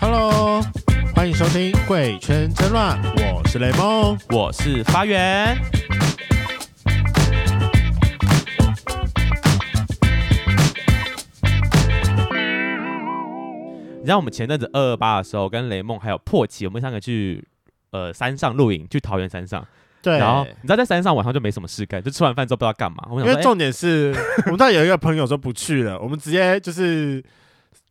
Hello，欢迎收听《贵圈真乱》，我是雷梦，我是发源。你知道我们前阵子二二八的时候，跟雷梦还有破奇，我们三个去呃山上露营，去桃园山上。对。然后你知道在山上晚上就没什么事干，就吃完饭之后不知道干嘛。我想，因为重点是，欸、我们那有一个朋友说不去了，我们直接就是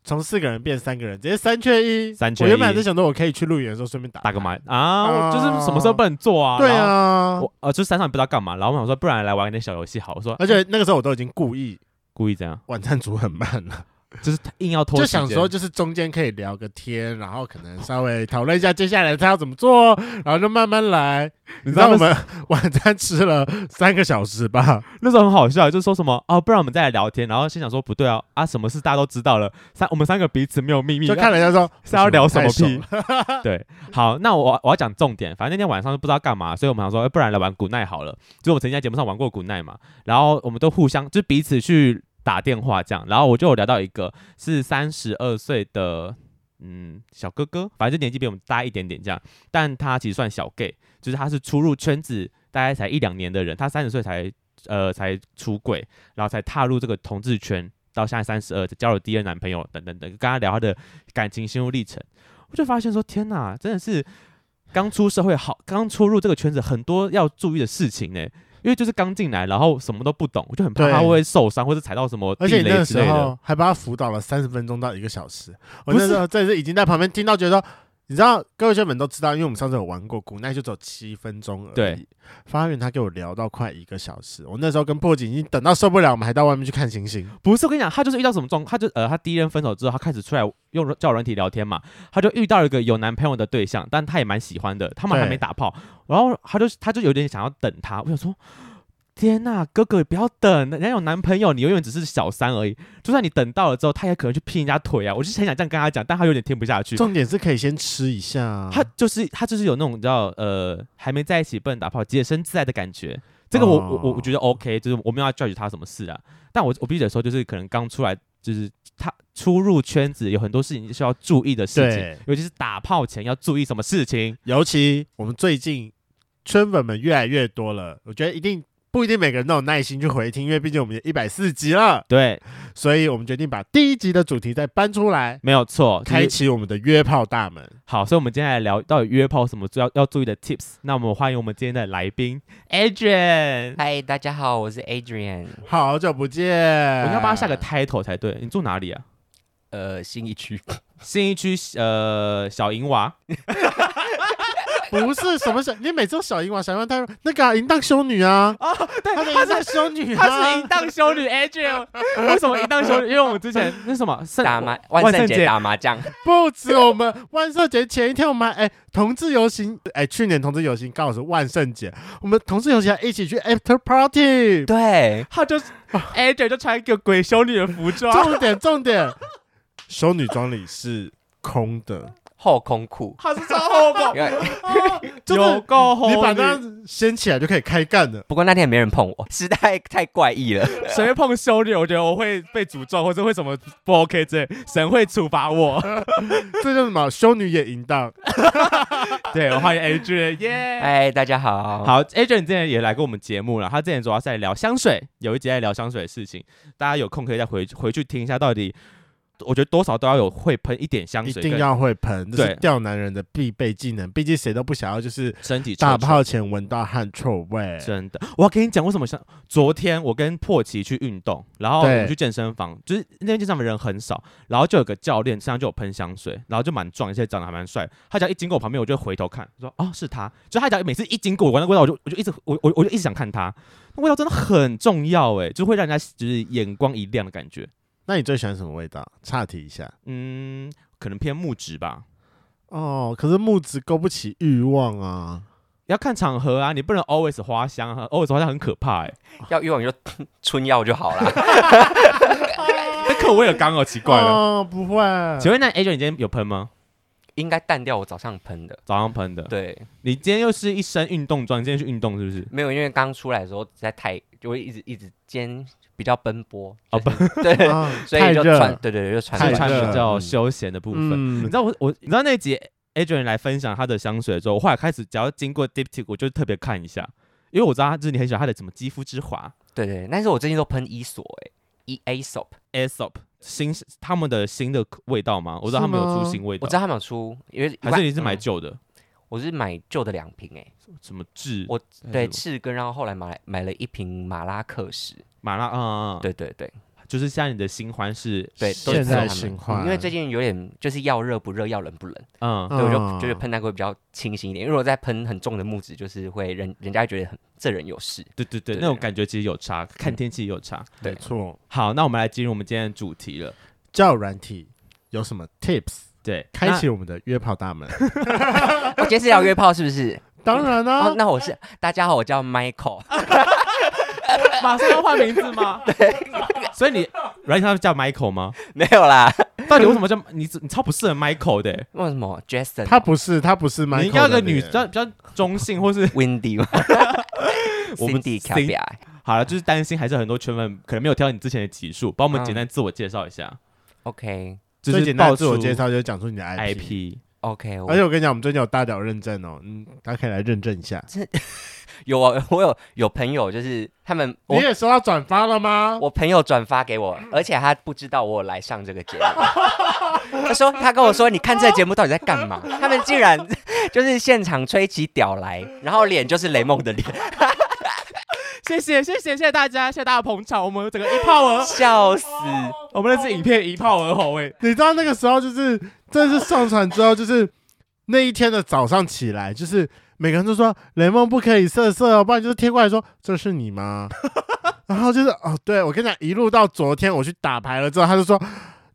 从四个人变三个人，直接三缺一。三缺一。我原本还是想说，我可以去露营的时候顺便打打个麻啊，啊就是什么时候不能做啊？对啊。我呃，就山上不知道干嘛，然后我想说，不然来玩一点小游戏好。我说，而且那个时候我都已经故意故意这样，晚餐煮很慢了。就是硬要拖，就想说就是中间可以聊个天，然后可能稍微讨论一下接下来他要怎么做，然后就慢慢来。你知道我们晚餐吃了三个小时吧？那时候很好笑，就是说什么哦，不然我们再来聊天。然后心想说不对啊啊，什么事大家都知道了，三我们三个彼此没有秘密，就看人家说是要聊什么屁？对，好，那我我要讲重点，反正那天晚上都不知道干嘛，所以我们想说，欸、不然来玩古奈好了。就我们曾经在节目上玩过古奈嘛，然后我们都互相就彼此去。打电话这样，然后我就有聊到一个是三十二岁的嗯小哥哥，反正就年纪比我们大一点点这样，但他其实算小 gay，就是他是初入圈子大概才一两年的人，他三十岁才呃才出柜，然后才踏入这个同志圈，到现在三十二，交了第二男朋友等等等，跟他聊他的感情心路历程，我就发现说天哪，真的是刚出社会好，刚出入这个圈子很多要注意的事情呢。因为就是刚进来，然后什么都不懂，我就很怕他会，受伤，或者踩到什么地雷之类的。还帮他辅导了三十分钟到一个小时。我那时候这是已经在旁边听到，觉得说。你知道各位圈粉都知道，因为我们上次有玩过古奈，就只有七分钟而已。对，发源他给我聊到快一个小时，我那时候跟破警已经等到受不了，我们还到外面去看星星。不是，我跟你讲，他就是遇到什么状况，他就呃，他第一任分手之后，他开始出来用交友软体聊天嘛，他就遇到一个有男朋友的对象，但他也蛮喜欢的，他们还没打炮，然后他就他就有点想要等他，我想说。天呐、啊，哥哥不要等，人家有男朋友，你永远只是小三而已。就算你等到了之后，他也可能去劈人家腿啊！我就很想这样跟他讲，但他有点听不下去。重点是可以先吃一下。他就是他就是有那种你知道呃还没在一起不能打炮，洁身自爱的感觉。这个我、哦、我我觉得 OK，就是我没有要 judge 他什么事啊。但我我必须得说，就是可能刚出来，就是他初入圈子，有很多事情需要注意的事情，尤其是打炮前要注意什么事情。尤其我们最近圈粉们越来越多了，我觉得一定。不一定每个人都有耐心去回听，因为毕竟我们也一百四十集了。对，所以我们决定把第一集的主题再搬出来，没有错，开启我们的约炮大门。好，所以我们今天来聊到底约炮什么要要注意的 tips。那我们欢迎我们今天的来宾 Adrian。嗨，大家好，我是 Adrian。好久不见，我应该帮他下个 title 才对。你住哪里啊？呃，新一区，新一区，呃，小银娃。不是什么小，你每次小银娃、小银娃，他说那个淫荡修女啊，哦，对，她是修女，她是淫荡修女。Adrian，为什么淫荡修女？因为我们之前那什么？打麻万圣节打麻将，不止我们万圣节前一天，我们哎同志游行，哎去年同志游行刚好是万圣节，我们同志游行还一起去 after party，对，他就 Adrian 就穿一个鬼修女的服装，重点重点，修女装里是空的。后空裤，他是穿后空，有够厚，你把它掀起来就可以开干了。不过那天也没人碰我，实在太怪异了。谁会碰修女？我觉得我会被诅咒，或者会什么不 OK 之类，神会处罚我。这叫什么？修女也淫荡。对，我欢迎 Adrian，耶！哎，大家好，好，Adrian 之前也来过我们节目了。他之前主要是在聊香水，有一集在聊香水的事情，大家有空可以再回回去听一下，到底。我觉得多少都要有会喷一点香水，一定要会喷，这是钓男人的必备技能。毕竟谁都不想要就是身体打炮前闻到汗臭味。真的，我要跟你讲为什么像昨天我跟破奇去运动，然后我们去健身房，就是那边健身房人很少，然后就有个教练身上就有喷香水，然后就蛮壮，而且长得还蛮帅。他只要一经过我旁边，我就回头看，说哦是他。就他只要每次一经过我那味道，我就我就一直我我我就一直想看他，那味道真的很重要哎，就会让人家就是眼光一亮的感觉。那你最喜欢什么味道？岔题一下，嗯，可能偏木质吧。哦，可是木质勾不起欲望啊，要看场合啊，你不能 always 花香啊，always 花香很可怕哎、欸。要欲望你就春药就好了。那口味有刚好奇怪了。哦，不会。请问那 Adrian 你今天有喷吗？应该淡掉我早上喷的，早上喷的。对，你今天又是一身运动装，你今天去运动是不是？没有，因为刚出来的时候实在太，就会一直一直今天比较奔波，哦奔，对，啊 所以就穿，对对对，就穿太穿比较嗯。休闲的部分。嗯。你知道我我你知道那集 Adrian 来分享他的香水的时候，我后来开始只要经过 Diptyque，我就特别看一下，因为我知道他就是你很喜欢他的什么肌肤之华。对对，但是我最近都喷伊索，哎，E A soap，Aesop 新他们的新的味道吗？我知道他们有出新味道，我知道他们有出，因为还是你是买嗯旧的？我是买旧的两瓶，哎，什么痣？我对什么？赤根，然后后来买买了一瓶马拉克什，马拉，嗯嗯，嗯，对对对就是现在你的新欢是，对，都现在新欢因为最近有点就是要热不热，要冷不冷，嗯，所以，我就嗯就是喷那个会比较清新一点，因为我在喷很重的木质，就是会人人家会觉得很这人有事，对对对，那种感觉其实有差，看天气也有差。对没错。好，那我们来进入我们今天的主题了。交友软体有什么 tips？对，开启我们的约炮大门。我 今天是要约炮是不是？当然啦、哦，那我是大家好，我叫 Michael，那 马上要换名字吗？对，所以你软件上叫 Michael 吗？没有啦，到底为什么叫你？你超不适合 Michael 的欸，为什么 Jason 他不是，他不是 Michael 你应该要个女比较比较中性，或是 Windy 吗我们 Cindy 卡比好了，就是担心还是很多圈粉可能没有听到你之前的集数，帮我们简单自我介绍一下，，OK 就是最简单自我介绍就是讲出你的 IP。IP。OK，而且我跟你讲，我们最近有大屌认证哦，嗯，大家可以来认证一下。有啊，我有有朋友就是他们我你也收到转发了吗？我朋友转发给我，而且他不知道我有来上这个节目。他说他跟我说，你看这个节目到底在干嘛？他们竟然 就是现场吹起屌来，然后脸就是雷梦的脸，谢谢谢谢谢谢大家，谢谢大家捧场，我们整个一炮而，笑死！我们那支影片一炮而红哎。你知道那个时候就是，真的是上传之后，就是那一天的早上起来，就是每个人都说雷梦不可以色色哦，不然就是贴过来说这是你吗？然后就是哦，对我跟你讲，一路到昨天我去打牌了之后，他就说。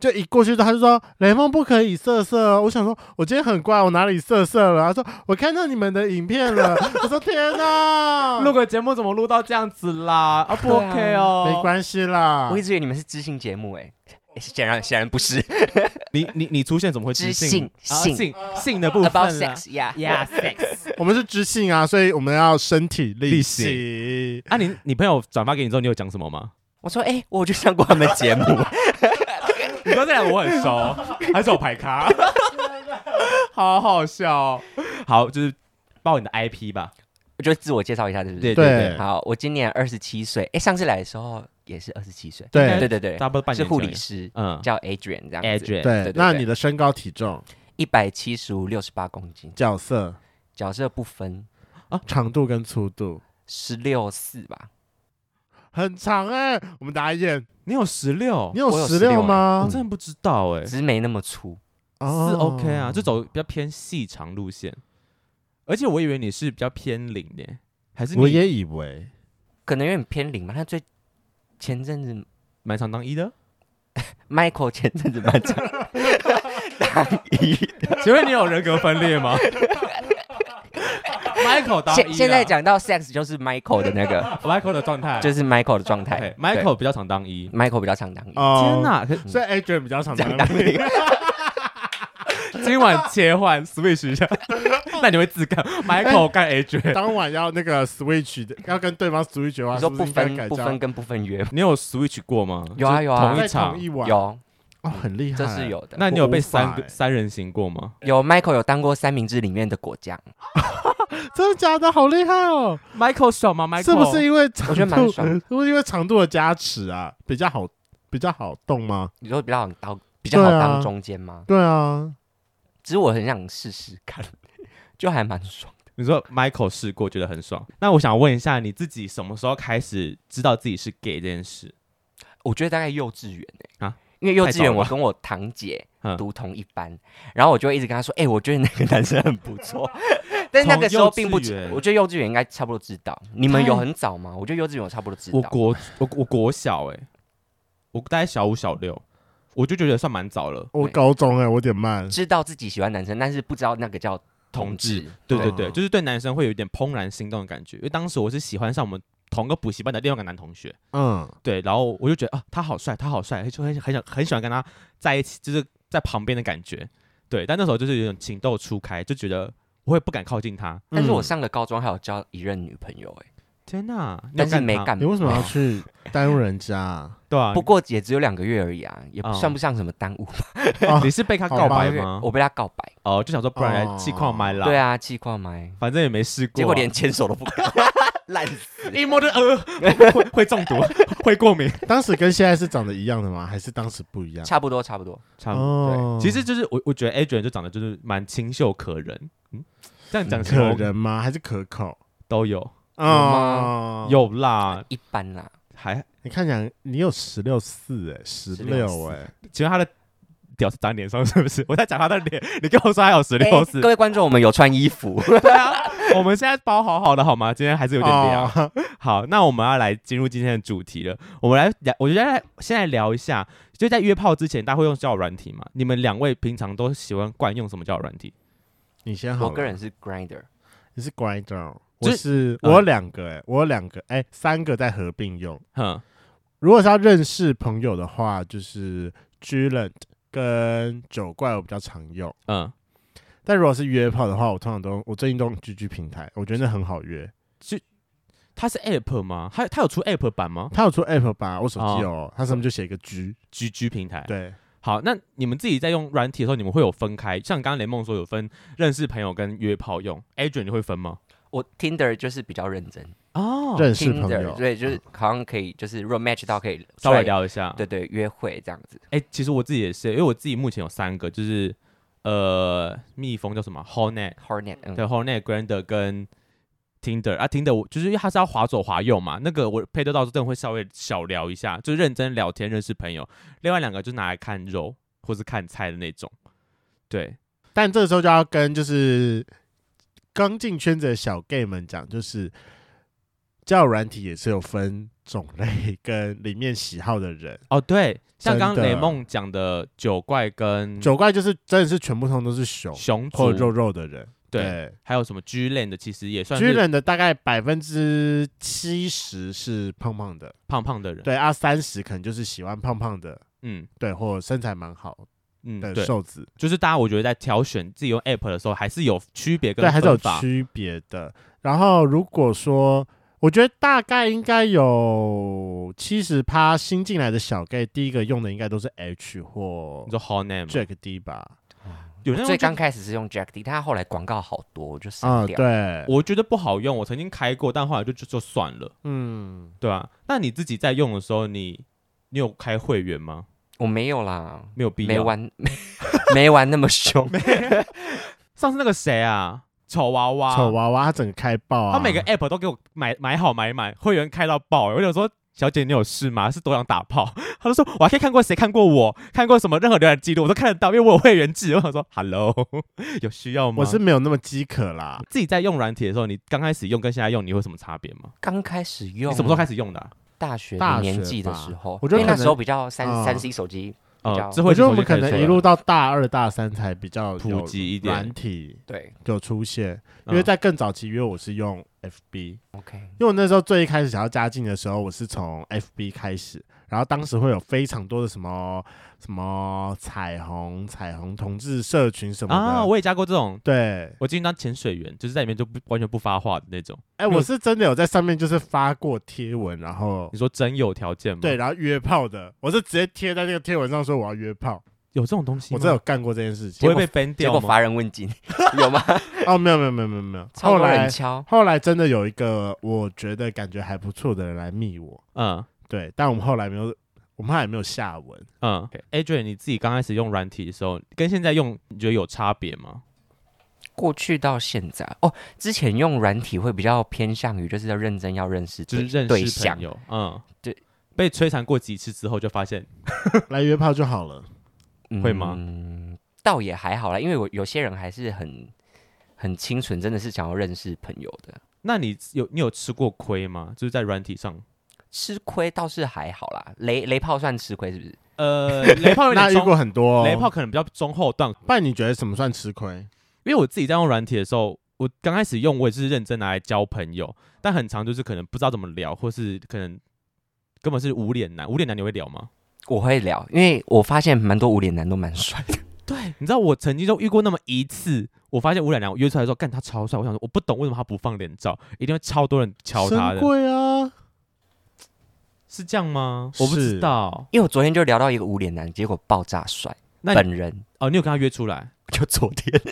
就一过去之后，他就说雷梦不可以色色哦。我想说，我今天很乖，我哪里色色了？他说我看到你们的影片了。我说天哪，录个节目怎么录到这样子啦？啊不 OK 哦，没关系啦我一。直以为你们是知性节目、欸，哎，显然显然不是。你你你出现怎么会知知性性啊性性性的部分 About sex，yeah Yeah sex 我们是知性啊，所以我们要身体力力行。啊你你朋友转发给你之后，你有讲什么吗？我说，哎、我就上过他们节目，你说这两个我很熟，还是我排咖？好好笑、哦。好，就是报你的 IP 吧。我就自我介绍一下，对不是？对对对。好，我今年二十七岁，哎，上次来的时候也是二十七岁，对。对对对，差不多半是年前护理师，嗯。叫 Adrian 这样子，，Adrian，对对，那对你的身高体重、一百七十五，六十八公斤，角色、角色不分。啊，长度跟粗度？十六四吧，很长哎、我们打一眼，你有十六？你，有十六吗？我？真的不知道哎、只是没那么粗，是哦 OK 啊，就走比较偏细长路线。而且我以为你是比较偏零的，还是你我也以为可能有点偏零吧。他最前阵子蛮常当一的。Michael 前阵子蛮常当一的，请问你有人格分裂吗？Michael 当现现在讲到 sex 就是 Michael 的那个，Michael 的状态，就是 Michael 的状态 OK，Michael 比较常当一。Michael 比较常当一，哦，天，哪！所以 Adrian 比较常讲当一。今晚切换 switch 一下，那你会自干 Michael 干 Adrian？当晚要那个 switch 的，要跟对方 switch 的话，你说不分不分跟不分约你有 switch 过吗？有啊有啊同一场同。一晚有，哦，很厉害，这是有的。那你有被三个欸三人行过吗有 Michael 有当过三明治里面的果酱，真的假的？好厉害哦！？Michael 爽吗？Michael 是不是因为我觉得长度蛮爽是不是因为长度的加持啊，比较好，比较好动吗？你说比较好当比较好当中间吗？对啊，其实我很想试试看，就还蛮爽的。你说 Michael 试过觉得很爽？那我想问一下，你自己什么时候开始知道自己是 gay 这件事？我觉得大概幼稚园欸啊因为幼稚园我跟我堂姐嗯读同一班，然后我就一直跟她说：“哎、我觉得那个男生很不错。”但是那个时候并不我觉得幼稚园应该差不多知道。你们有很早吗？我觉得幼稚园我差不多知道。我国我我国小哎、我大概小五小六，我就觉得算蛮早了。我高中哎、我有点慢。知道自己喜欢男生，但是不知道那个叫同同志。对对对，哦就是对男生会有一点怦然心动的感觉，因为当时我是喜欢上我们同个补习班的另外一个男同学，嗯，对，然后我就觉得啊，他好帅，他好帅，就很很想很喜欢跟他在一起，就是在旁边的感觉，对，但那时候就是有种情窦初开，就觉得我会不敢靠近他。但是我上了高中还有交一任女朋友、欸，哎，天哪！但是没干。你为什么要去耽误人家、啊？对啊，不过也只有两个月而已啊，也不算不上什么耽误。哦、你是被他告白吗？我被他告白。哦，就想说不然来气矿麦啦。对啊，气矿麦，反正也没试过、啊，结果连牵手都不敢。烂死！一摸就呃，会会中毒，会过敏。当时跟现在是长得一样的吗？还是当时不一样？差不多，差不多，差不多。哦、对，其实就是我，我觉得 Adrian 就长得就是蛮清秀可人。嗯，这样讲可人吗？还是可口？都有啊、哦，有啦，一般啦。还你看讲你有十六四哎，十六哎，请问他的。屌是长脸上是不是？我在讲他的脸，你跟我说还有十六四。各位观众，我们有穿衣服。对啊，我们现在包好好的好吗？今天还是有点凉。Oh. 好，那我们要来进入今天的主题了。我们来聊，我觉得来先来聊一下，就在约炮之前，大家会用交友软体吗？你们两位平常都喜欢惯用什么交友软体？你先好。我个人是 Grinder，你是 Grindr，我是我有两个哎、欸，我有两个哎、欸，三个在合并用。哼，如果是要认识朋友的话，就是 Gland 跟九怪我比较常用，嗯，但如果是约炮的话，我通常都我最近都用 GG 平台，我觉得那很好约。就它是 App 吗？它它有出 App 版吗？它有出 App 版，我手机有，哦、它上面就写一个 G GG 平台。对，好，那你们自己在用软体的时候，你们会有分开？像刚刚雷梦说有分认识朋友跟约炮用，Adrian 你会分吗？我 Tinder 就是比较认真哦，认识朋友，对，就是好像可以，就是 road match 到可以稍微聊一下，对对，约会这样子。哎、欸，其实我自己也是，因为我自己目前有三个，就是呃，蜜蜂叫什么？Hornet，Hornet，嗯、对，Hornet、Grander 跟 Tinder 啊，Tinder 我就是因为它是要滑左滑右嘛，那个我配对到真的会稍微小聊一下，就认真聊天认识朋友。另外两个就拿来看肉或是看菜的那种，对。但这个时候就要跟就是。刚进圈子的小 gay 们讲，就是交友软体也是有分种类跟里面喜好的人哦。对，像刚刚雷梦讲的九怪跟九怪，就是真的是全部通都是熊熊或肉肉的人。对，对还有什么 Gland 的，其实也算是 Gland 的大概百分之七十是胖胖的，胖胖的人。对啊，三十可能就是喜欢胖胖的，嗯，对，或者身材蛮好。嗯，的瘦子就是大家，我觉得在挑选自己用 app 的时候，还是有区别跟对，还是有区别的。然后如果说，我觉得大概应该有七十趴新进来的小 gay，第一个用的应该都是 H 或你说 Hot Name Jack D 吧。有最刚开始是用 Jack D，他后来广告好多，就删掉。嗯。对，我觉得不好用，我曾经开过，但后来就就就算了。嗯，对啊。那你自己在用的时候，你你有开会员吗？我没有啦，没有必要，没玩，没，没玩那么凶。上次那个谁啊，丑娃娃，丑娃娃他整个开爆啊！他每个 app 都给我买买好买满，会员开到爆。我就说，小姐你有事吗？是多想打炮？他就说，我还可以看过谁看过我，看过什么任何浏览记录，我都看得到，因为我有会员制。我想说，Hello，有需要吗？我是没有那么饥渴啦。自己在用软体的时候，你刚开始用跟现在用，你会有什么差别吗？刚开始用，你什么时候开始用的啊？大学年纪的时候，我觉得那时候比较三三 C 手机，呃，我觉得我们可能一路到大二大三才比较普及一点软体，对，有出现。因为在更早期，因为我是用 FB，OK，嗯，因为我那时候最一开始想要加进的时候，我是从 FB 开始。然后当时会有非常多的什么什么彩虹彩虹同志社群什么的啊，我也加过这种。对，我进去当潜水员，就是在里面就不完全不发话的那种。哎，我是真的有在上面就是发过贴文，然后你说真有条件吗？对，然后约炮的，我是直接贴在那个贴文上说我要约炮，有这种东西？我真的有干过这件事情，不会被 ban 掉吗？结果乏人问津，有吗？哦，没有没有没有没有没有。后来后来真的有一个我觉得感觉还不错的人来密我，嗯，对，但我们后来没有。我们还没有下文。嗯，Adrian，你自己刚开始用软体的时候，跟现在用，你觉得有差别吗？过去到现在，哦，之前用软体会比较偏向于就是要认真要认识，就是认识朋友。嗯，对。被摧残过几次之后，就发现 来约炮就好了，会吗？嗯，倒也还好啦，因为我有些人还是很很清纯，真的是想要认识朋友的。那你有你有吃过亏吗？就是在软体上。吃亏倒是还好啦，雷雷炮算吃亏是不是？呃，雷炮有点 那遇过很多，雷炮可能比较中后段。不然你觉得什么算吃亏？因为我自己在用软体的时候，我刚开始用我也是认真拿来交朋友，但很长就是可能不知道怎么聊，或是可能根本是无脸男。无脸男你会聊吗？我会聊，因为我发现蛮多无脸男都蛮帅的。对，你知道 我曾经就遇过那么一次，我发现无脸男我约出来之后，干他超帅，我想说我不懂为什么他不放脸照，一定会超多人敲他的。贵啊，是这样吗？我不知道，因为我昨天就聊到一个无脸男，结果爆炸帅，本人哦，你有跟他约出来？就昨天。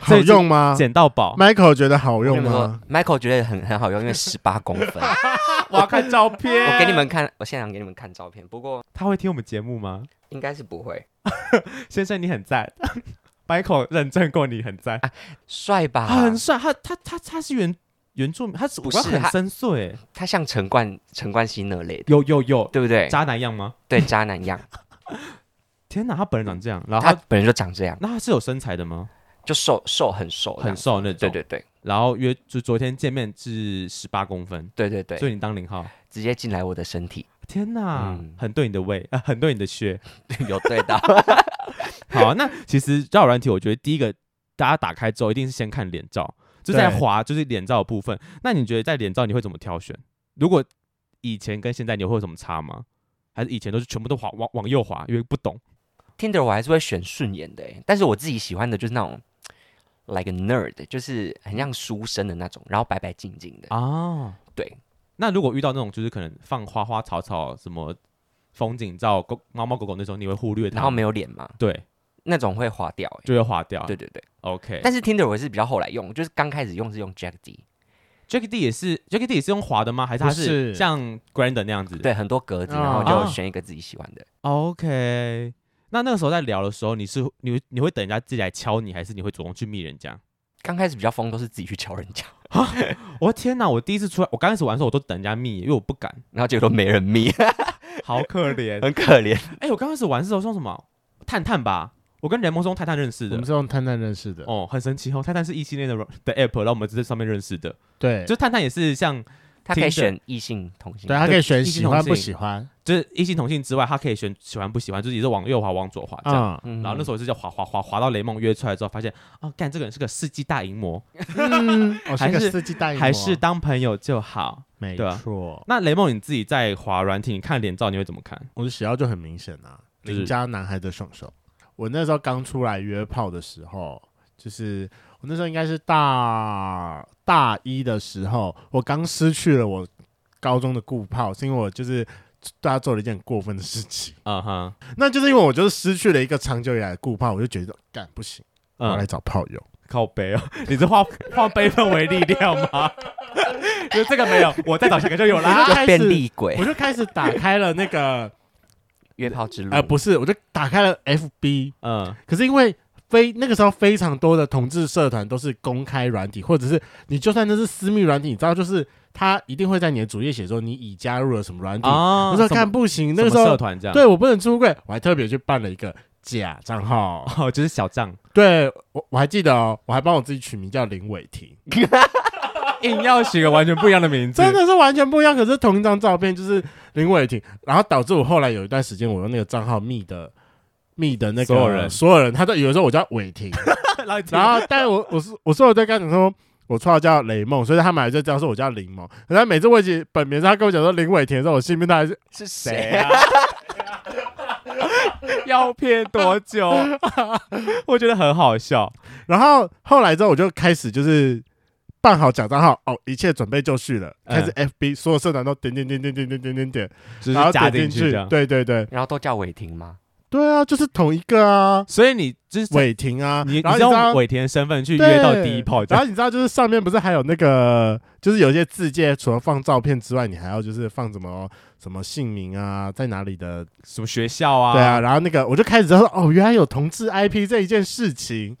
好用吗？捡到宝，Michael 觉得好用吗？Michael 觉得很很好用，因为十八公分。我要看照片，我给你们看，我现场给你们看照片。不过他会听我们节目吗？应该是不会。先生，你很赞，Michael 认证过你很赞，帅吧？很帅。他他他他是原原住民，他是不是很深邃？他像陈冠陈冠希那类的，有有有，对不对？渣男样吗？对，渣男样。天哪，他本人长这样，然后他本人就长这样，那他是有身材的吗？就瘦瘦很瘦很瘦那种，对对对。然后约就昨天见面是十八公分，对对对。所以你当零号，直接进来我的身体。天哪，很对你的胃啊，很对你的血，有对到。好，那其实交友软体，我觉得第一个大家打开之后，一定是先看脸照，就在滑就是脸照的部分。那你觉得在脸照你会怎么挑选？如果以前跟现在你会有什么差吗？还是以前都是全部都滑往往右滑，因为不懂？Tinder 我还是会选顺眼的，但是我自己喜欢的就是那种。like a nerd，就是很像书生的那种，然后白白净净的哦。对，那如果遇到那种就是可能放花花草草、什么风景照、狗猫猫狗狗那种，你会忽略它？然后没有脸吗？对，那种会划掉，就会划掉。对对对，OK。但是 Tinder 我是比较后来用，就是刚开始用是用 Jack D，Jack D 也是 Jack D 也是用滑的吗？还是它是像 Grindr 那样子？对，很多格子，然后就选一个自己喜欢的。哦、OK。那那个时候在聊的时候，你是你你会等人家自己来敲你，还是你会主动去密人家？刚开始比较疯，都是自己去敲人家。我的天哪！我第一次出来，我刚开始玩的时候，我都等人家密，因为我不敢，然后结果都没人密，好可怜，很可怜。哎、欸，我刚开始玩的时候用什么？探探吧，我跟雷蒙是用探探认识的。我们是用探探认识的。哦，很神奇哦，探探是异性恋的的 app，然后我们在上面认识的。对，就探探也是像。他可以选异性同性，对，他可以选喜欢不喜欢，就是异性同性之外，他可以选喜欢不喜欢，就是也是往右滑往左滑这样。然后那时候是叫滑滑滑滑到雷梦约出来之后，发现哦，干这个人是个世纪大淫魔，还是世纪大淫魔，还是当朋友就好，没错。那雷梦你自己在滑软体，你看脸照你会怎么看？我的喜好就很明显啊，邻家男孩的双手。我那时候刚出来约炮的时候，就是我那时候应该是大大一的时候，我刚失去了我。高中的固炮是因为我就是大家做了一件很过分的事情，嗯哼，那就是因为我就是失去了一个长久以来的顾炮，我就觉得干不行，我要来找炮友，靠背哦，你是化化悲愤为力量吗？就这个没有，我再找下个就有了，就变厉鬼，我就开始打开了那个约炮之路，呃，不是，我就打开了 FB，嗯，可是因为非那个时候非常多的同志社团都是公开软体，或者是你就算那是私密软体，你知道就是。他一定会在你的主页写说你已加入了什么软体，我说看不行，那个时候社团这样，对我不能出柜，我还特别去办了一个假账号，哦，就是小账。对我我还记得哦，我还帮我自己取名叫林伟霆，硬要写个完全不一样的名字，真的是完全不一样。可是同一张照片就是林伟霆，然后导致我后来有一段时间我用那个账号密的密的那个所有人，所有人他都以为说我叫伟霆，然后但是我我是我说我在跟你说。我绰号叫雷梦，所以他们还在这样说我叫林梦。可是他每次问起本名，他跟我讲说林伟霆的时候，我心里面他还是是谁啊？要骗多久？我觉得很好笑。然后后来之后，我就开始就是办好假账号，哦，一切准备就绪了。开始 FB 所有社团都点点点点点点点点点，然后加进去。对对对，然后都叫伟霆吗？对啊，就是同一个啊，所以你就是伟霆啊，你然后你用伟霆的身份去约到第一炮，然后你知道就是上面不是还有那个，就是有一些字界，除了放照片之外，你还要就是放什么什么姓名啊，在哪里的什么学校啊，对啊，然后那个我就开始知道说，哦，原来有同志 IP 这一件事情。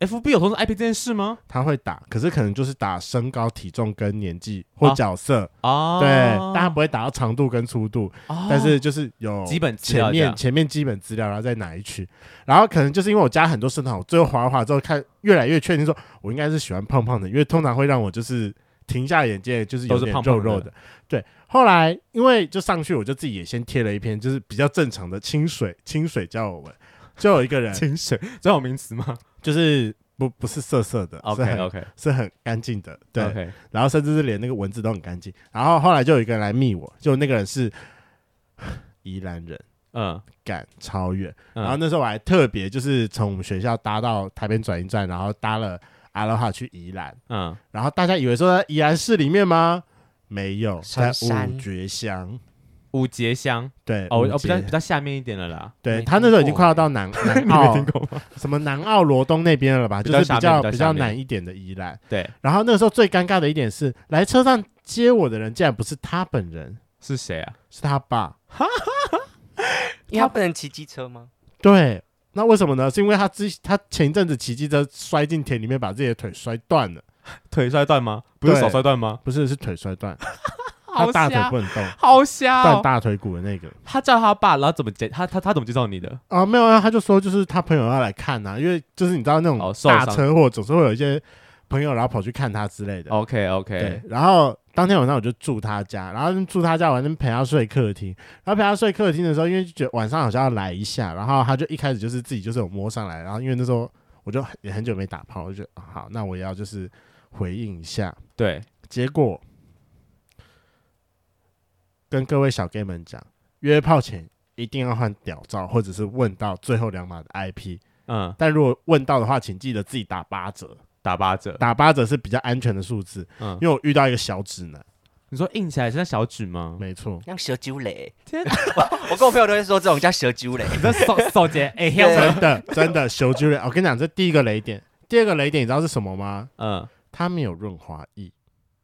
F B 有同志 IP 这件事吗？他会打，可是可能就是打身高、体重跟年纪或角色哦。对，但他不会打到长度跟粗度，哦、但是就是有基本前面前面基本资料，然后在哪一区，然后可能就是因为我加很多社团，我最后滑一滑之后看越来越确定说，我应该是喜欢胖胖的，因为通常会让我就是停下眼睛，就是有点肉肉的。对，后来因为就上去，我就自己也先贴了一篇，就是比较正常的清水清水交友文，就有一个人清水，这有名词吗？就是不不是色色的，OK OK，是很干净的，对。Okay. 然后甚至是连那个文字都很干净。然后后来就有一个人来密我，就那个人是宜兰人，嗯，赶超远。嗯然后那时候我还特别就是从我们学校搭到台北转运站，然后搭了阿罗哈去宜兰。嗯，然后大家以为说在宜兰市里面吗？没有，在五绝乡。五节乡对，哦，哦，比较比较下面一点了啦。对他那时候已经快要到南 南你没澳听，过吗？什么南澳罗东那边了吧？就是比比较比较南一点的宜兰。对，然后那个时候最尴尬的一点是，来车上接我的人竟然不是他本人，是谁啊？是他爸。因为他不能骑机车吗？对，那为什么呢？是因为他之他前一阵子骑机车摔进田里面，把自己的腿摔断了。腿摔断吗？不是手摔断吗？不是，是腿摔断，他大腿不能动，好瞎哦！断大腿骨的那个。他叫他爸，然后怎么介他他他怎么介绍你的？啊，没有啊，他就说就是他朋友要来看呐、啊，因为就是你知道那种大车祸总是会有一些朋友然后跑去看他之类的。OK OK，，然后当天晚上我就住他家，然后住他家，我还陪他睡客厅。然后陪他睡客厅的时候，因为就觉得晚上好像要来一下，然后他就一开始就是自己就是有摸上来，然后因为那时候我就也很久没打炮，我就好，那我也要就是回应一下。对，结果跟各位小 gay 们讲，约炮前一定要换屌照，或者是问到最后两码的 IP。嗯，但如果问到的话，请记得自己打八折，打八折。打八折是比较安全的数字。嗯，因为我遇到一个小指男，你说硬起来是那小指吗？没错，像蛇揪雷，天我跟我朋友都会说这种叫蛇揪雷。你这手手节 哎，对真的真的蛇揪雷。我跟你讲，这第一个雷点，第二个雷点你知道是什么吗？嗯，它没有润滑液，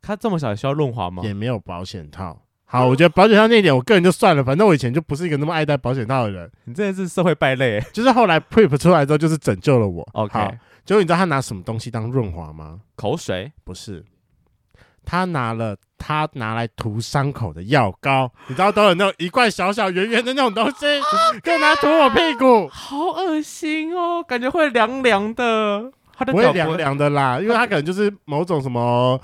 它这么小也需要润滑吗？也没有保险套。好，我觉得保险套那一点，我个人就算了，反正我以前就不是一个那么爱戴保险套的人。你真的是社会败类欸。就是后来 Prep 出来之后，就是拯救了我。OK 好结果你知道他拿什么东西当润滑吗？口水不是，他拿了他拿来涂伤口的药膏，你知道都有那种一罐小小圆圆的那种东西，可以拿来涂我屁股，好恶心哦，感觉会凉凉的。他的不会凉凉的啦，因为他可能就是某种什么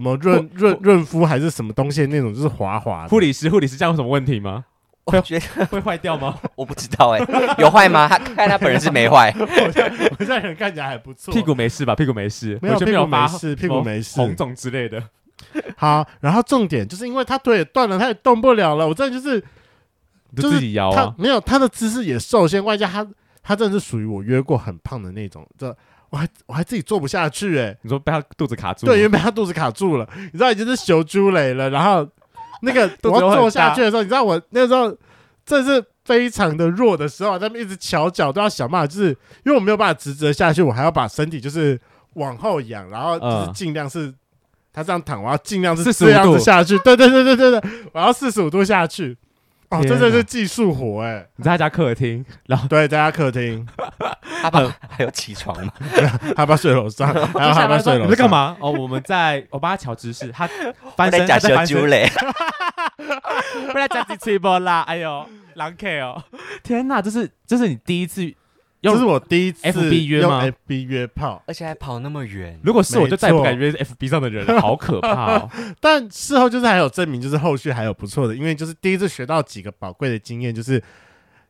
什么润润润肤还是什么东西的那种，就是滑滑的。护理师，护理师这样有什么问题吗？我觉得会坏掉吗？我不知道哎、有坏吗？他看他本人是没坏，我这人看起来还不错，屁股没事吧？屁股没事，没有完全屁股没事，屁股没事，红肿之类的。好，然后重点就是因为他腿也断了，他也动不了了。我真的就是你就自己摇啊。他没有他的姿势也受限，外加他他真的是属于我约过很胖的那种，这我还我还自己做不下去哎、你说被他肚子卡住？对，因为被他肚子卡住了，你知道已经是熊猪雷了。然后那个 我要坐下去的时候，你知道我那时候这是非常的弱的时候，他们一直翘脚都要想办法，就是因为我没有办法直直的下去，我还要把身体就是往后仰，然后就是嗯尽量是。他这样躺，我要尽量是45这样度子下去。对对对对对对，我要四十五度下去。哦，天真的是技术活哎、你在他家客厅，然后对，在他客厅，他爸还有起床吗？他爸睡楼上，然 后他爸睡楼上。你在干？嘛？哦，我们在，我帮他瞧姿势，他翻身，我在假他在翻身，蛇揪雷，不然加几吹波啦！哎呦，狼 K 哦！天哪，这是这是你第一次用这是我第一次 FB 约用吗 FB 约炮，而且还跑那么远。如果是我就再也不敢约 FB 上的人了，好可怕哦！但事后就是还有证明，就是后续还有不错的，因为就是第一次学到几个宝贵的经验，就是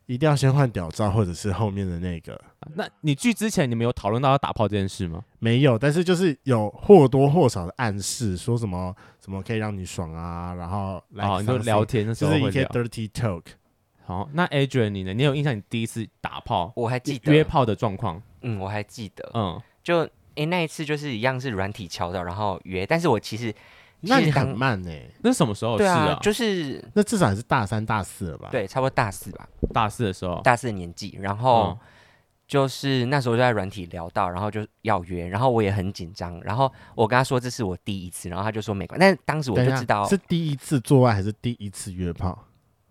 一定要先换屌照，或者是后面的那个那你去之前，你们有讨论到要打炮这件事吗？没有，但是就是有或多或少的暗示，说什么什么可以让你爽啊，然后来哦，你就聊，天的时就是一些候会聊。dirty talk。好，那 Adrian 你呢？你有印象你第一次打炮我还记得约炮的状况？嗯，我还记得，嗯，就诶、那一次就是一样是软体敲到，然后约，但是我其实那你很慢呢、欸那什么时候的对啊，就是那至少还是大三大四了吧？，对，差不多大四吧，大四的时候。大四的年纪，然后嗯就是那时候就在软体聊到，然后就要约，然后我也很紧张，然后我跟他说这是我第一次，然后他就说没关系，但是当时我就知道是第一次做爱还是第一次约炮？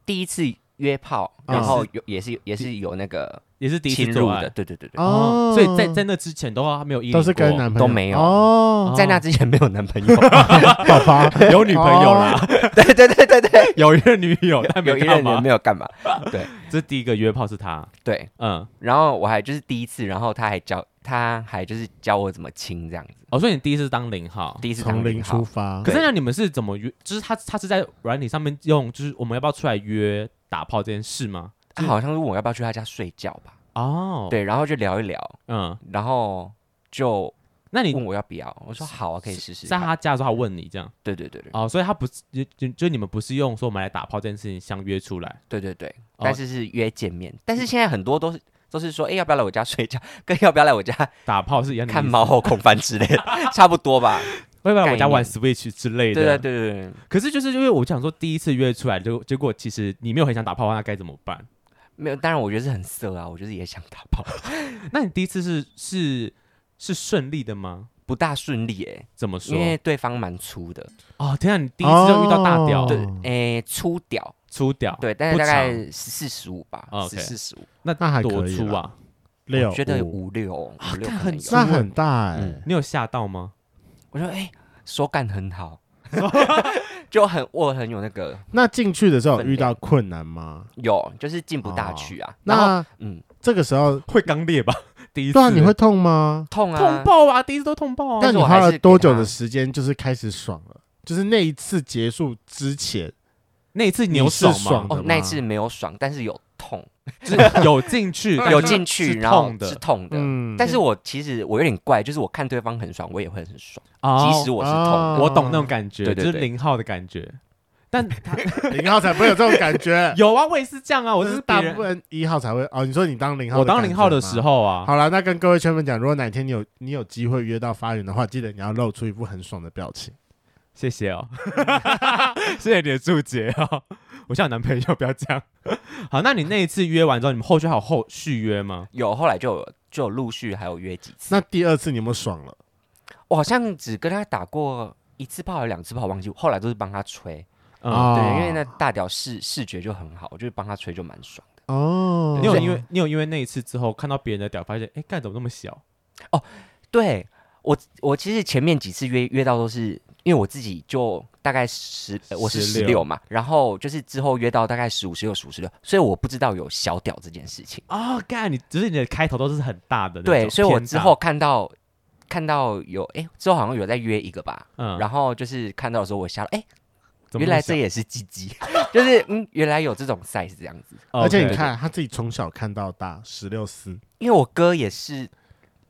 第一次约炮，嗯然后有也是也是有那个也是第一侵入次做爱。的，对对对对，哦，所以在在那之前都还没有依都是跟男朋友。都没有。哦，在那之前没有男朋友，有女朋友啦，对对对对对，有一任女友，但没有一任人干嘛？没。有干嘛，对。这是第一个约炮是他，对，嗯，然后我还就是第一次，然后他还教他还就是教我怎么亲这样子，哦，所以你第一次是当零号，第一次当从零零号。出发。可。是那你们是怎么约？就是他他是在软体上面用，就是我们要不要出来约打炮这件事吗？他好像是问我要不要去他家睡觉吧，哦，，对，然后就聊一聊，嗯，然后就那你问我要不要，我说好啊，可以试试。在他家的时候，他问你这样，对对对对，哦，所以他不是就就就你们不是用说我们来打炮这件事情相约出来，对对对，哦。但是是约见面，但是现在很多都是都是说，哎，要不要来我家睡觉，跟要不要来我家打炮是一样的，看猫后空翻之类的，差不多吧？要不要来我家玩 Switch 之类的？对对对对，可是就是因为我想说，第一次约出来，就结果其实你没有很想打炮，那该怎么办？没有，当然我觉得是很色啊，我就是也想打炮，那你第一次是是是顺利的吗？不大顺利哎，怎么说？因为对方蛮粗的，哦，天啊，你第一次就遇到大屌，哦。对，哎，粗屌，粗屌，对，但是大概十四十五吧十四十五，那那还多可以粗啊？六我觉得五。五六五六看很可能有。那很大哎、嗯。你有吓到吗？我说哎，手感很好，就很握很有那个 那进去的时候有遇到困难吗？有，就是进不大去啊。那嗯，这个时候，会刚裂吧？第一次，对啊，你会痛吗？痛啊，痛爆啊！第一次都痛爆啊！那你花了多久的时间，就是开始爽了？就是那一次结束之前，那一次你有爽吗？哦那一次没有爽，但是有痛，就 是有进去，有进去，然后痛的是痛的。嗯但是我其实我有点怪，就是我看对方很爽，我也会很爽，哦即使我是痛。哦我懂那种感觉，对对对就是零号的感觉。但他 零号才不会有这种感觉。有啊，我也是这样啊，我是大部分一号才会哦。你说你当零号，我当零号的时。候啊，好了，那跟各位圈粉讲，如果哪天你有你有机会约到发源的话，记得你要露出一副很爽的表情。谢谢哦，谢谢你的注解哦。我像我男朋友，不要这样。好，那你那一次约完之后，你们后续还有后续约吗？有后来就有就有陆续还有约几次。那第二次你有没有爽了？我好像只跟他打过一次炮还是两次炮，忘记。后来都是帮他吹，嗯，哦对，因为那大屌视视觉就很好，我就是帮他吹就蛮爽的。哦，你有因为你有因为那一次之后看到别人的屌，发现哎，干怎么那么小？哦对我，我其实前面几次约约到都是因为我自己就大概十，呃我是十16六嘛，然后就是之后约到大概十五、十六、十五、十六，所以我不知道有小屌这件事情。哦，干你只是你的开头都是很大的，对，所以我之后看到看到有，哎，之后好像有在约一个吧，嗯，然后就是看到的时候我吓了，哎，原来这也是鸡鸡，就是嗯，原来有这种 size 这样子。而且你看他自己从小看到大，十六四。因为我哥也是，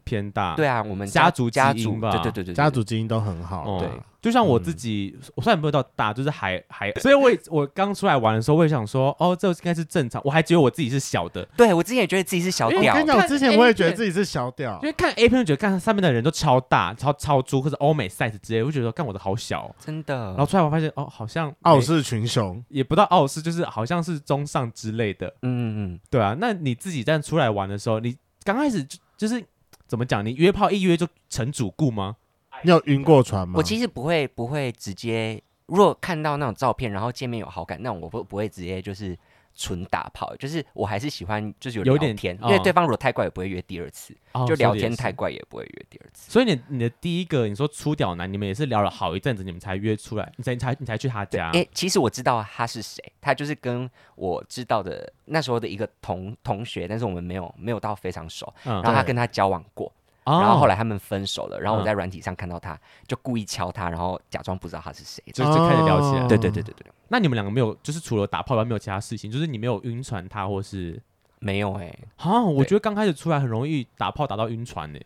偏大，对啊，我们家族家族，基因吧。对对对对，对。家族基因都很好。哦对，就像我自己，我虽然没有到大，就是还还，所以我我刚出来玩的时候，我也想说，哦，这应该是正常，我还觉得我自己是小的，对我之前也觉得自己是小屌我跟你，讲，我之前我也觉得自己是小屌因，为看 A 片就觉得，看上面的人都超大、超超猪或者欧美 size 之类，我就觉得看我的好小哦、真的。然。后出来我发现，哦，好像没傲视群雄。也不到傲视，就是好像是中上之类的，嗯嗯嗯，对啊。那你自己在出来玩的时候，你刚开始就就是怎么讲？你约炮一约就成主顾吗？你有晕过船吗？我其实不会不会直接，如果看到那种照片，然后见面有好感，那我不不会直接就是纯打炮，就是我还是喜欢就是有有点聊天，哦因为对方如果太怪也不会约第二次，哦就聊天太怪也不会约第二次。所以你你的第一个你说出屌男，你们也是聊了好一阵子，你们才约出来，你才你才你才去他家。哎、其实我知道他是谁，他就是跟我知道的那时候的一个同同学，但是我们没有没有到非常熟，嗯然后他跟他交往过，哦然后后来他们分手了，然后我嗯在软体上看到他，就故意敲他，然后假装不知道他是谁。就就开始聊起来。对对对对，那你们两个没有，就是除了打炮以外，没有其他事情，就是你没有晕船他，或是没有哎、啊？我觉得刚开始出来很容易打炮打到晕船呢、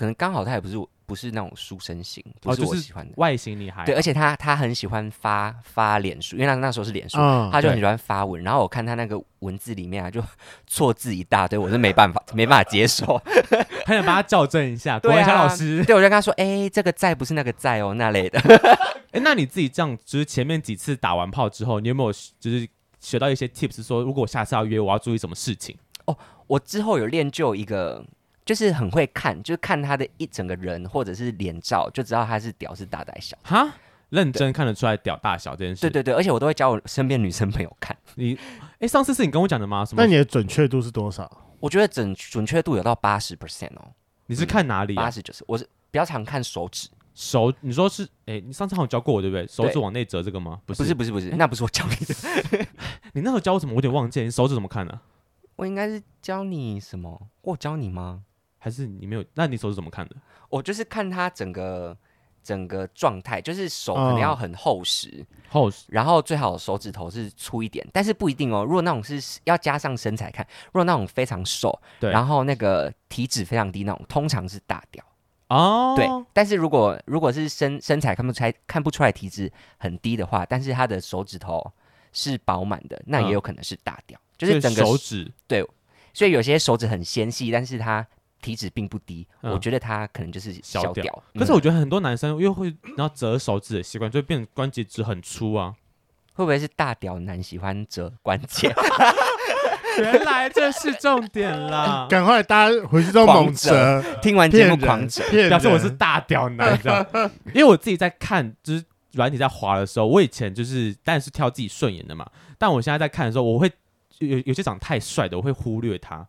可能刚好他也不是不是那种书生型，不是是我喜欢的。外形你还对，而且他他很喜欢发发脸书，因为那那时候是脸书，嗯他就很喜欢发文。然后我看他那个文字里面啊，就错字一大堆，我是没办法 没办法接受。很想帮他校正一下。国对文小啊老师，对，我就跟他说，哎、这个在不是那个在哦，那类的。哎、那你自己这样，就是前面几次打完炮之后，你有没有就是学到一些 tips，说如果我下次要约，我要注意什么事情？哦我之后有练就一个，就是很会看，就是看他的一整个人或者是脸照，就知道他是屌是大大小。哈，认真看得出来屌大小这件事。对对对，而且我都会教我身边女生朋友看。你，哎、上次是你跟我讲的吗？什么？那你的准确度是多少？我觉得准准确度有到八十 percent 哦，你是看哪里啊？八十九十，我是比较常看手指。手，你说是？哎、你上次好像教过我对不对？手指往内折这个吗？不是，不是不是不是，那不是我教你的，你那时候教我什么？我有点忘记，你手指怎么看呢、我应该是教你什么？我教你吗？还是你没有？那你手是怎么看的？我就是看他整个整个状态，就是手可能要很厚实，厚实然后最好手指头是粗一点，但是不一定哦。如果那种是要加上身材看，如果那种非常瘦，对，然后那个体脂非常低那种，通常是大屌。哦，对，但是如果如果是身身材看不出来看不出来体脂很低的话，但是他的手指头是饱满的，那也有可能是大屌，嗯、就是整个手指对，所以有些手指很纤细，但是他体脂并不低，嗯、我觉得他可能就是小屌。小屌嗯、可是我觉得很多男生又会然后折手指的习惯，就会变关节指很粗啊，会不会是大屌男喜欢折关节？原来这是重点啦！赶快大家回去都猛折，听完节目狂折，表示我是大屌男。因为我自己在看，就是软体在滑的时候，我以前就是当然是挑自己顺眼的嘛。但我现在在看的时候，我会有有些长太帅的，我会忽略他。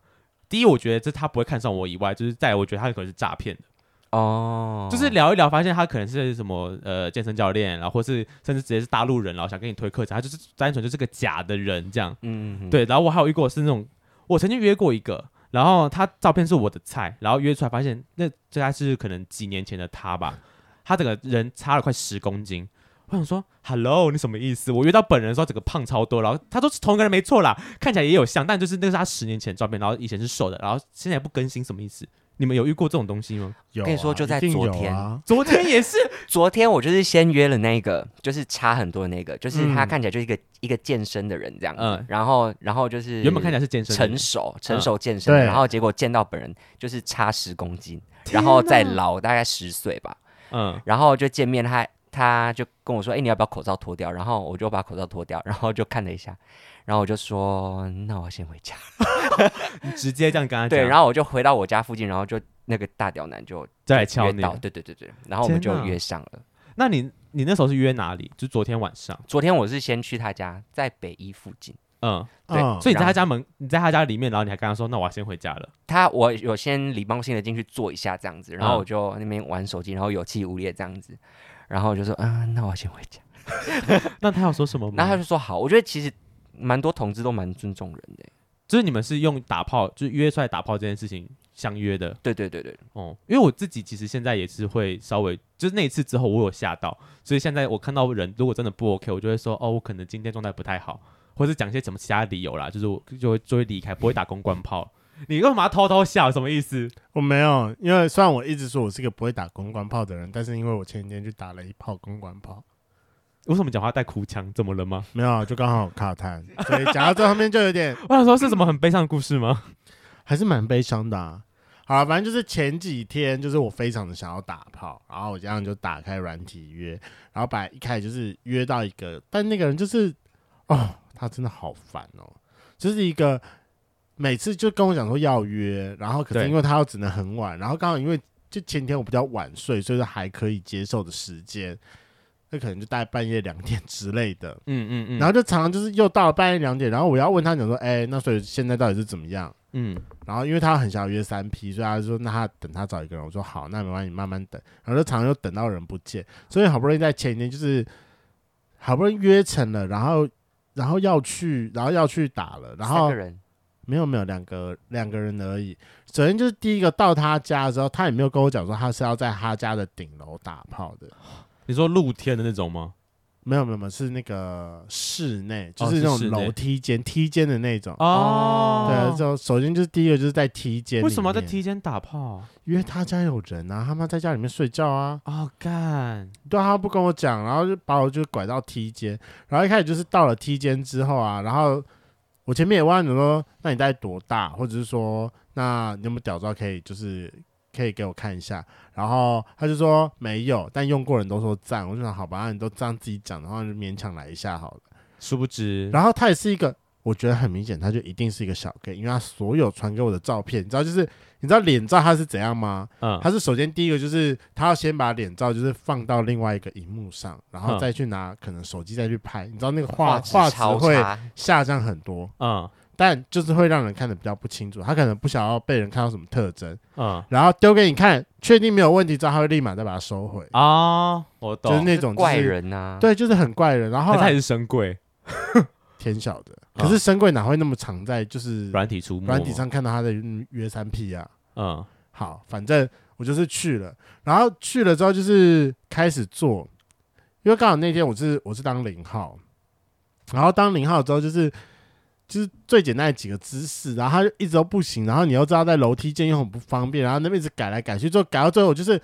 第一，我觉得这他不会看上我以外，就是再来我觉得他可能是诈骗的。哦，就是聊一聊，发现他可能是什么呃健身教练，然后或是甚至直接是大陆人，然后想跟你推课程，他就是单纯就是个假的人这样。嗯，对。然后我还有遇过是那种，我曾经约过一个，然后他照片是我的菜，然后约出来发现那这还是可能几年前的他吧，他整个人差了快十公斤。我想说，Hello，你什么意思？我约到本人的时候，整个胖超多，然后他说是同一个人没错啦，看起来也有像，但就是那个是他十年前的照片，然后以前是瘦的，然后现在不更新，什么意思？你们有遇过这种东西吗？有、啊，跟你说就在昨天，啊、昨天。也是，昨天我就是先约了那个，就是差很多的那个，就是他看起来就是一个、嗯、一个健身的人这样子，嗯、然后然后就是原本看起来是健身成熟成熟健身、嗯，然后结果见到本人就是差十公斤，然后再老大概十岁吧，嗯，然后就见面他他就跟我说，哎、欸，你要不要口罩脱掉？然后我就把口罩脱掉，然后就看了一下，然后我就说，那我先回家，你直接这样跟他讲，对，然后我就回到我家附近，然后就。那个大屌男就再来敲你，对对对对，然后我们就约上了。那你你那时候是约哪里？就昨天晚上？昨天我是先去他家，在北一附近。嗯，对，所以你在他家门，你在他家里面，然后你还跟他说：“那我要先回家了。”他我有先礼貌性的进去坐一下这样子，然后我就那边玩手机，然后有气无力这样子，然后我就说：“啊，那我先回家。”那他有说什么吗？然后他就说：“好。”我觉得其实蛮多同志都蛮尊重人的，就是你们是用打炮，就是约出来打炮这件事情。相约的，对对对对，哦，因为我自己其实现在也是会稍微，就是那一次之后我有吓到，所以现在我看到人如果真的不 OK，我就会说，哦，我可能今天状态不太好，或者讲一些什么其他理由啦，就是我就会就会离开，不会打公关炮。你干嘛偷偷笑？什么意思？我没有，因为虽然我一直说我是个不会打公关炮的人，但是因为我前几天去打了一炮公关炮。为什么讲话带哭腔？怎么了吗？没有，就刚好卡痰，所以讲到这方面就有点。我想说是什么很悲伤的故事吗？还是蛮悲伤的啊。好了，反正就是前几天，就是我非常的想要打炮，然后我这样就打开软体约，然后本来一开始就是约到一个，但那个人就是，哦，他真的好烦哦，就是一个每次就跟我讲说要约，然后可是因为他又只能很晚，然后刚好因为就前天我比较晚睡，所以说还可以接受的时间，那可能就大概半夜两点之类的，嗯嗯嗯，然后就常常就是又到了半夜两点，然后我要问他讲说，哎、欸，那所以现在到底是怎么样？嗯，然后因为他很想要约三 P，所以他就说那他等他找一个人。我说好，那没关系，你慢慢等。然后就常常又等到人不见，所以好不容易在前一天就是好不容易约成了，然后然后要去，然后要去打了，然后没有没有两个两个人而已。首先就是第一个到他家的时候，他也没有跟我讲说他是要在他家的顶楼打炮的。你说露天的那种吗？没有没有没有，是那个室内，就是那种楼梯间、梯间的那种哦。对，就首先就是第一个就是在梯间。为什么要在梯间打炮？因为他家有人啊，他妈在家里面睡觉啊。哦，干！对，他不跟我讲，然后就把我就拐到梯间，然后一开始就是到了梯间之后啊，然后我前面也问你说，那你大概多大，或者是说，那你有没有屌照可以就是。可以给我看一下，然后他就说没有，但用过人都说赞，我就想好吧，那你都这样自己讲的话，就勉强来一下好了。殊不知，然后他也是一个，我觉得很明显，他就一定是一个小 gay，因为他所有传给我的照片，你知道就是你知道脸照它是怎样吗？嗯，他是首先第一个就是他要先把脸照就是放到另外一个荧幕上，然后再去拿可能手机再去拍，你知道那个画画质会下降很多，嗯。但就是会让人看的比较不清楚，他可能不想要被人看到什么特征，嗯，然后丢给你看，确定没有问题之后，他会立马再把它收回啊。我懂，就是那种、就是、怪人呐、啊，对，就是很怪人。然后他也是神鬼，天晓得。可是深柜哪会那么常在就是软体出软体上看到他的约三 P 啊？嗯，好，反正我就是去了，然后去了之后就是开始做，因为刚好那天我是我是当零号，然后当零号之后就是。就是最简单的几个姿势，然后他就一直都不行，然后你又知道在楼梯间又很不方便，然后那边一直改来改去，最后改到最后我就是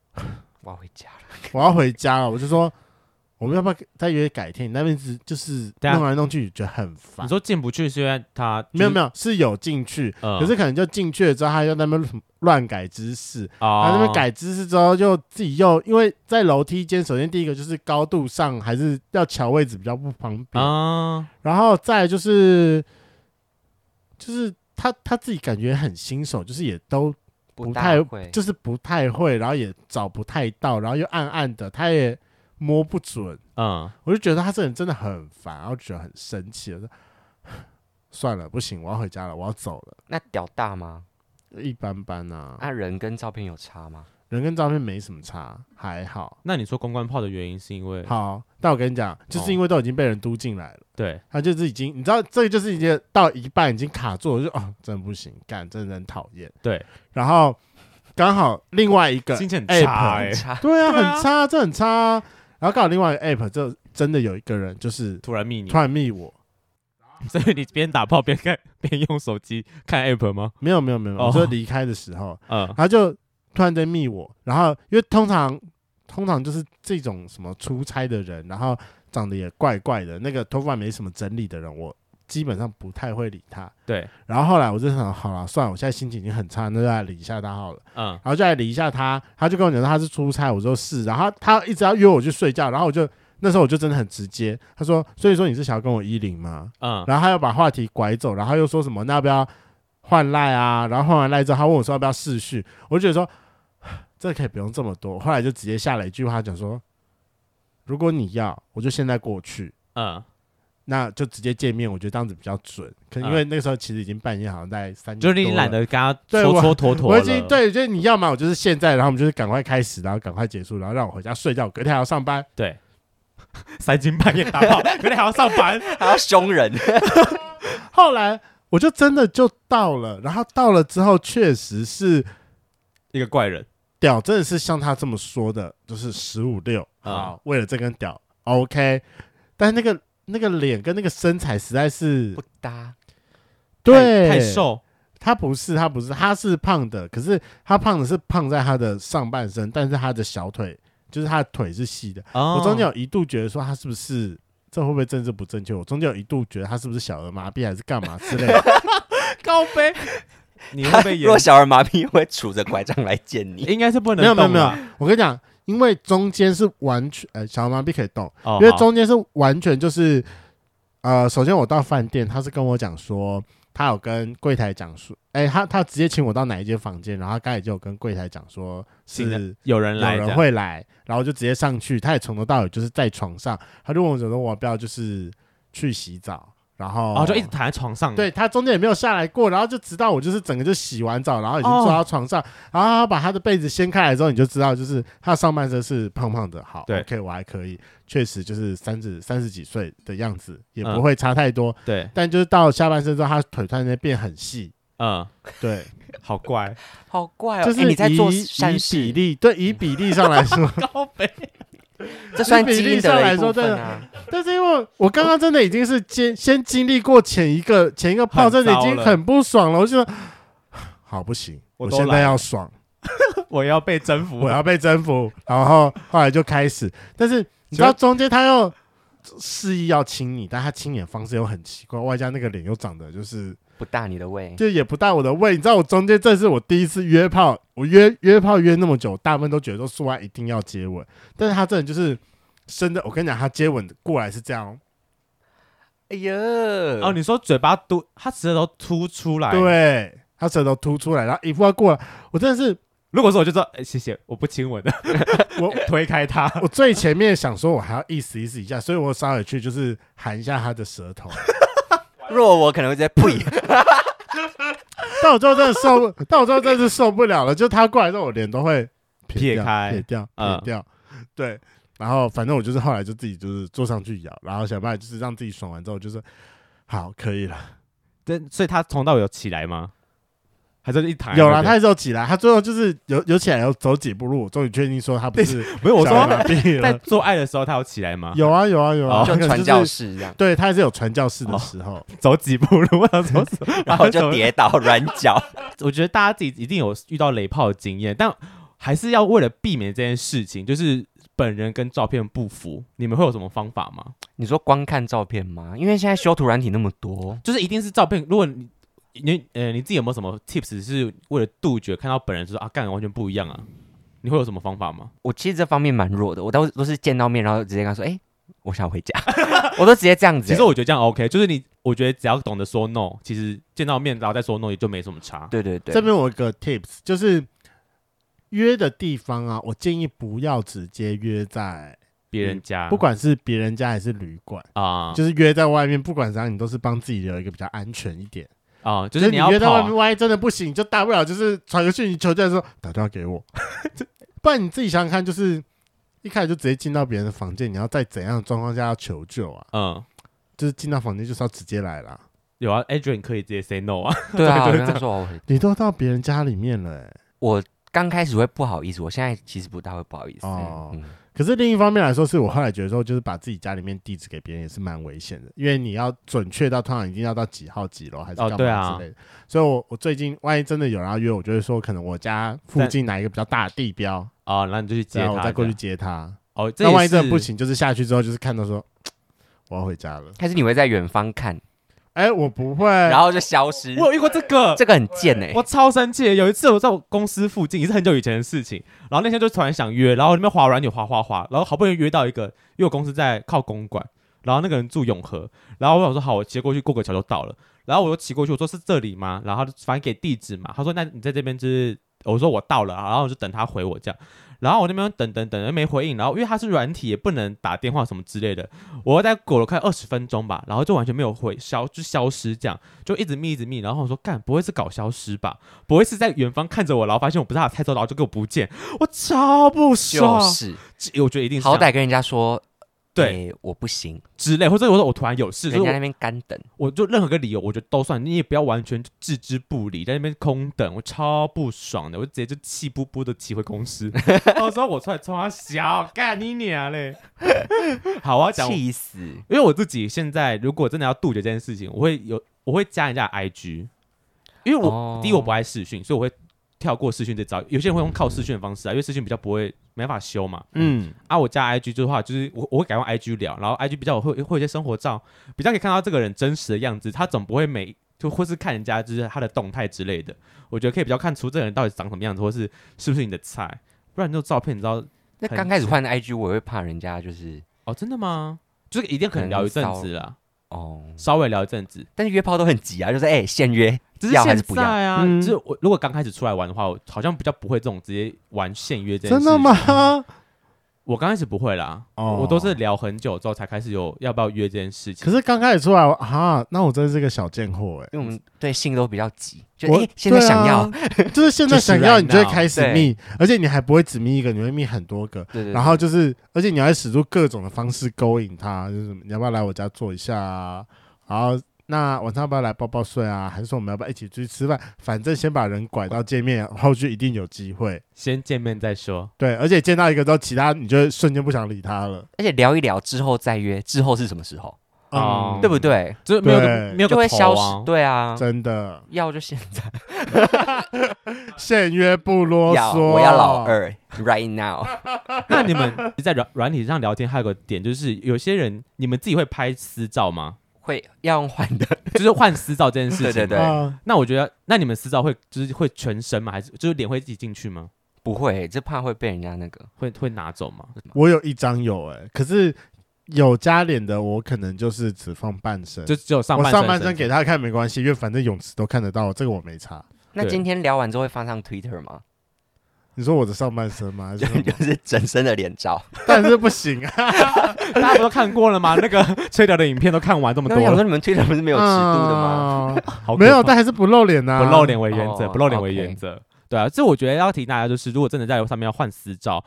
我要回家了，我要回家了，我就说。我们要不要再约改天？你那边是就是弄来弄去，觉得很烦。你说进不去是因为他、就是、没有没有是有进去，嗯、可是可能就进去了之后，他又在那边乱改姿势。哦、他那边改姿势之后，就自己又因为在楼梯间，首先第一个就是高度上还是要调位置比较不方便。哦、然后再就是就是他他自己感觉很新手，就是也都不太不就是不太会，然后也找不太到，然后又暗暗的，他也。摸不准，嗯，我就觉得他这人真的很烦，然后觉得很生气。我说 算了，不行，我要回家了，我要走了。那屌大吗？一般般啊。那、啊、人跟照片有差吗？人跟照片没什么差，还好。那你说公关炮的原因是因为？好，但我跟你讲，就是因为都已经被人嘟进来了。对、哦，他就是已经，你知道，这个就是已经到一半已经卡住了，我就哦，真的不行，干，真的很讨厌。对，然后刚好另外一个心情很差、欸，对啊，很差，这很差。然后刚好另外一个 app 就真的有一个人就是突然密你，突然密我，所以你边打炮边看边用手机看 app 吗？没有没有没有，我说离开的时候，嗯，他就突然间密我，然后因为通常通常就是这种什么出差的人，然后长得也怪怪的，那个头发没什么整理的人，我。基本上不太会理他，对。然后后来我就想，好了，算了，我现在心情已经很差，那就来理一下他好了。嗯。然后就来理一下他，他就跟我讲说他是出差，我说是。然后他，他一直要约我去睡觉，然后我就那时候我就真的很直接，他说，所以说你是想要跟我一零吗？嗯。然后他又把话题拐走，然后又说什么那要不要换赖啊？然后换完赖之后，他问我说要不要试训，我就觉得说 这可以不用这么多。后来就直接下了一句话讲说，如果你要，我就现在过去。嗯。那就直接见面，我觉得这样子比较准。可能因为那个时候其实已经半夜，好像在三点，就是你懒得跟他戳戳妥妥。我已经对，就是你要嘛，我就是现在，然后我们就是赶快开始，然后赶快结束，然后让我回家睡觉，隔天还要上班。对，三更半夜打炮，隔天还要上班，还要凶人。后来我就真的就到了，然后到了之后，确实是一个怪人，屌真的是像他这么说的，就是十五六啊，为了这根屌，OK，但是那个。那个脸跟那个身材实在是不搭，对，太瘦。他不是，他不是，他是胖的，可是他胖的是胖在他的上半身，但是他的小腿就是他的腿是细的。哦、我中间有一度觉得说他是不是这会不会政治不正确？我中间有一度觉得他是不是小儿麻痹还是干嘛之类的。高飞，你会被 若小儿麻痹会杵着拐杖来见你，应该是不能。没有没有没有，我跟你讲。因为中间是完全，呃，小儿麻痹可以动，哦、因为中间是完全就是，呃，首先我到饭店，他是跟我讲说，他有跟柜台讲说，哎，他他直接请我到哪一间房间，然后他刚才就有跟柜台讲说，是有人来，有人会来，然后就直接上去，他也从头到尾就是在床上，他就问我说，我要不要就是去洗澡。然后，哦，就一直躺在床上。对，他中间也没有下来过，然后就直到我就是整个就洗完澡，然后已经坐到床上，哦、然后他把他的被子掀开来之后，你就知道就是他上半身是胖胖的。好，对，OK，我还可以，确实就是三十三十几岁的样子，也不会差太多。嗯、对，但就是到下半身之后，他腿突然间变很细。嗯，对，好怪，好怪哦。就是你在做以比例，对，以比例上来说，高飞。这算比例上来说，真的。但是因为我刚刚真的已经是先 先经历过前一个前一个炮，真的已经很不爽了。我就说，好不行，我现在要爽，我要被征服，我要被征服。然后后来就开始，但是你知道中间他又示意要亲你，但他亲你的方式又很奇怪，外加那个脸又长得就是。不大你的胃，就也不大我的胃。你知道我中间这是我第一次约炮，我约约炮约那么久，大部分都觉得说说完一定要接吻，但是他真的就是真的，我跟你讲，他接吻过来是这样。哎呀，哦，你说嘴巴嘟，他舌头凸出来，对，他舌头凸出来，然后一副要过来，我真的是，如果说我就说，哎、欸，谢谢，我不亲吻的，我推开他，我最前面想说我还要意思意思一下，所以我稍微去就是含一下他的舌头。若我可能会直接呸，但我最后真的受，但我最后真的是受不了了。就他过来之后，我脸都会撇开、撇掉、撇掉。对，然后反正我就是后来就自己就是坐上去咬，然后想办法就是让自己爽完之后，就是好可以了。对，所以他从到有起来吗？还是一躺？有啦，他还是有起来，他最后就是有有起来，有走几步路，终于确定说他不是 没有我说在在做爱的时候他有起来吗？有啊有啊有啊，就传教士一样，对他还是有传教士的时候，走几步路，然后就跌倒软脚。我觉得大家自己一定有遇到雷炮的经验，但还是要为了避免这件事情，就是。本人跟照片不符，你们会有什么方法吗？你说光看照片吗？因为现在修图软体那么多，就是一定是照片。如果你你呃你自己有没有什么 tips 是为了杜绝看到本人就说啊，干完全不一样啊？你会有什么方法吗？我其实这方面蛮弱的，我都都是见到面然后直接跟他说，哎、欸，我想回家，我都直接这样子、欸。其实我觉得这样 OK，就是你我觉得只要懂得说 no，其实见到面然后再说 no 也就没什么差。对对对，这边我有个 tips 就是。约的地方啊，我建议不要直接约在别人家，不管是别人家还是旅馆啊，就是约在外面，不管怎样，你都是帮自己留一个比较安全一点啊。就是你要约在外面，万一真的不行，就大不了就是传个讯息求救的时候打电话给我，不然你自己想想看，就是一开始就直接进到别人的房间，你要在怎样的状况下要求救啊？嗯，就是进到房间就是要直接来啦。有啊，Adrian 可以直接 say no 啊。对啊，对 对对，你都到别人家里面了，欸，我。刚开始会不好意思，我现在其实不大会不好意思。哦，嗯、可是另一方面来说，是我后来觉得说，就是把自己家里面地址给别人也是蛮危险的，因为你要准确到通常一定要到几号几楼还是干嘛之类的。哦啊、所以我我最近万一真的有人要约我，就会说可能我家附近哪一个比较大的地标哦，那你就去接他，我再过去接他。哦，那万一真的不行，就是下去之后就是看到说 我要回家了，还是你会在远方看？哎、欸，我不会，然后就消失。我有遇过这个，这个很贱哎、欸，我超生气。有一次我在我公司附近，也是很久以前的事情。然后那天就突然想约，然后那边滑软体滑滑滑，然后好不容易约到一个，因为我公司在靠公馆，然后那个人住永和，然后我想说好，我骑过去过个桥就到了。然后我就骑过去，我说是这里吗？然后他反正给地址嘛，他说那你在这边就是，我说我到了，然后我就等他回我这样。然后我那边等等等，又没回应。然后因为他是软体，也不能打电话什么之类的。我在过了快二十分钟吧，然后就完全没有回消，就消失这样，就一直密一直密。然后我说干，不会是搞消失吧？不会是在远方看着我，然后发现我不是他的菜头，然后就给我不见？我超不爽。就是，我觉得一定是好歹跟人家说。对、欸，我不行之类，或者我说我突然有事，人家那边干等，我就任何个理由，我觉得都算，你也不要完全置之不理，在那边空等，我超不爽的，我直接就气不不的骑回公司。到时候我出来冲他笑，干你娘嘞！好，我要讲气死，因为我自己现在如果真的要杜绝这件事情，我会有我会加人家 IG，因为我、哦、第一我不爱视讯，所以我会。跳过视讯这招，有些人会用靠视讯的方式啊，因为视讯比较不会没法修嘛。嗯，啊，我加 IG 的话，就是我我会改用 IG 聊，然后 IG 比较会会有一些生活照，比较可以看到这个人真实的样子。他总不会每就或是看人家就是他的动态之类的，我觉得可以比较看出这个人到底长什么样子，或是是不是你的菜。不然那种照片，你知道，那刚开始换 IG 我会怕人家就是哦，真的吗？就是一定可能聊一阵子啦。哦，稍微聊一阵子，但是约炮都很急啊，就是哎、欸，现约，只是现在啊，嗯、就是我如果刚开始出来玩的话，我好像比较不会这种直接玩现约这件事。真的吗？我刚开始不会啦，哦、我都是聊很久之后才开始有要不要约这件事情。可是刚开始出来啊，那我真的是个小贱货哎，因为我们对性都比较急，就哎、欸、现在想要，啊、就是现在想要，你就会开始密，而且你还不会只密一个，你会密很多个，对对对，然后就是，而且你还使出各种的方式勾引他，就是你要不要来我家坐一下啊？好，那晚上要不要来抱抱睡啊？还是说我们要不要一起出去吃饭？反正先把人拐到见面，后续一定有机会。先见面再说。对，而且见到一个之后，其他你就瞬间不想理他了。而且聊一聊之后再约，之后是什么时候？啊、嗯，对不对？就没有没有、啊、就会消失。对啊，真的要就现在，现约不啰嗦。我要老二，right now。那你们在软软体上聊天，还有个点就是，有些人你们自己会拍私照吗？会要用换的，就是换私照这件事情。对对对。那我觉得，那你们私照会就是会全身吗？还是就是脸会自己进去吗？不会，就怕会被人家那个会会拿走吗？我有一张有哎、欸，可是有加脸的，我可能就是只放半身，就只有上半身。我上半身给他看没关系，因为反正泳池都看得到，这个我没差。那今天聊完之后会放上 Twitter 吗？你说我的上半身吗？就 就是整身的脸照，但是不行啊！大家不都看过了吗？那个 吹掉的影片都看完这么多了。我说你们吹掉不是没有尺度的吗？好没有，但还是不露脸呐、啊，不露脸为原则，不露脸为原则。对啊，这我觉得要提大家就是，如果真的在上面要换私照，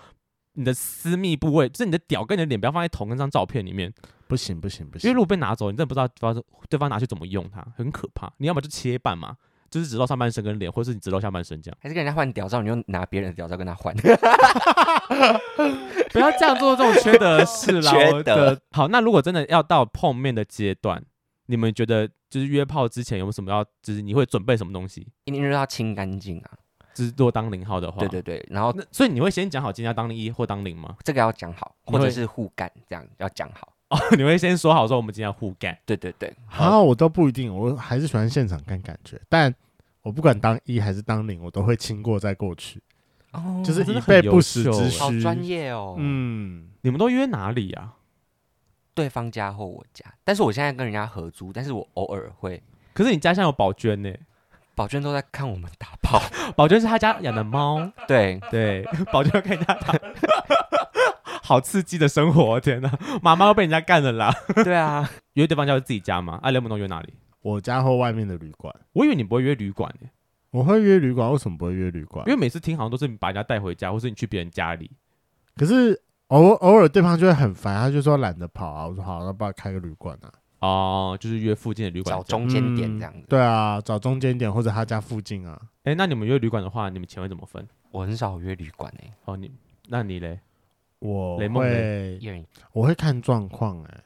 你的私密部位，就是你的屌跟你的脸，不要放在同一张照片里面。不行不行不行，因为如果被拿走，你真的不知道对方拿去怎么用它，很可怕。你要么就切半嘛。就是只露上半身跟脸，或是你只露下半身这样，还是跟人家换屌照，你就拿别人的屌照跟他换？不要这样做这种缺德的事啦。缺德。好，那如果真的要到碰面的阶段，你们觉得就是约炮之前有没有什么要，就是你会准备什么东西？一定是要清干净啊。就是如果当零号的话，对对对。然后那所以你会先讲好今天要当一或当零吗？这个要讲好，或者是互干这样要讲好。哦，你会先说好说我们今天要互干。对对对。好，我都不一定，我还是喜欢现场看感觉，但我不管当一还是当零，我都会亲过再过去。哦，就是以备不时之需。好专业哦。嗯，你们都约哪里啊？对方家或我家，但是我现在跟人家合租，但是我偶尔会。可是你家乡有宝娟呢？宝娟都在看我们打炮。宝娟是他家养的猫。对对，宝娟要看人家打，好刺激的生活！天哪，妈妈都被人家干了啦。对啊，约对方家是自己家吗？啊，雷蒙都约哪里？我家或外面的旅馆。我以为你不会约旅馆呢。我会约旅馆，为什么不会约旅馆？因为每次听好像都是你把人家带回家，或是你去别人家里。可是偶偶尔对方就会很烦，他就说懒得跑啊。我说好，那帮我开个旅馆啊。哦，就是约附近的旅馆，找中间点这样子。对啊，找中间点或者他家附近啊。哎，那你们约旅馆的话，你们钱会怎么分？我很少约旅馆哎。哦，你那你嘞？我会，我会看状况哎，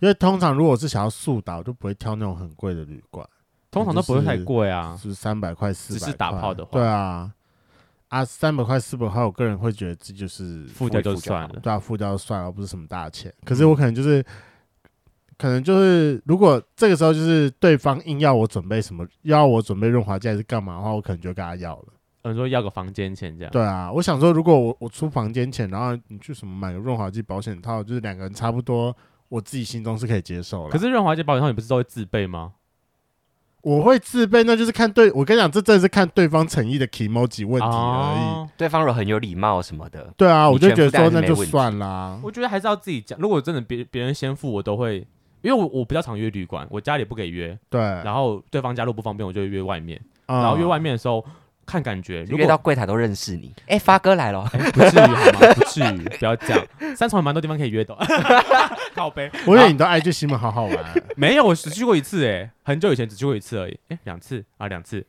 因为通常如果是想要速打，我就不会挑那种很贵的旅馆。通常都不会太贵啊，是三百块、四百块。只是打炮的话，对啊，啊，三百块、四百块，我个人会觉得这就是付掉就算了，对啊，付掉就算了，不是什么大钱。可是我可能就是，可能就是，如果这个时候就是对方硬要我准备什么，要我准备润滑剂还是干嘛的话，我可能就跟他要了。有人说要个房间钱这样。对啊，我想说，如果我我出房间钱，然后你去什么买个润滑剂保险套，就是两个人差不多，我自己心中是可以接受了。可是润滑剂保险套你不是都会自备吗？我会自备，那就是看对，我跟你讲，这真的是看对方诚意的 kimoji 问题而已。哦、对方如果很有礼貌什么的，对啊，我就觉得说那就算啦。我觉得还是要自己讲。如果真的别别人先付，我都会，因为我我比较常约旅馆，我家里不给约。对。然后对方家路不方便，我就约外面。嗯、然后约外面的时候。看感觉，如果到柜台都认识你。哎、欸，发哥来了，欸、不至于好吗？不至于，不要这样。三重有蛮多地方可以约的。靠呗，我以为你都爱去西门，好好玩。没有，我只去过一次，哎，很久以前只去过一次而已。哎、欸，两次啊，两次。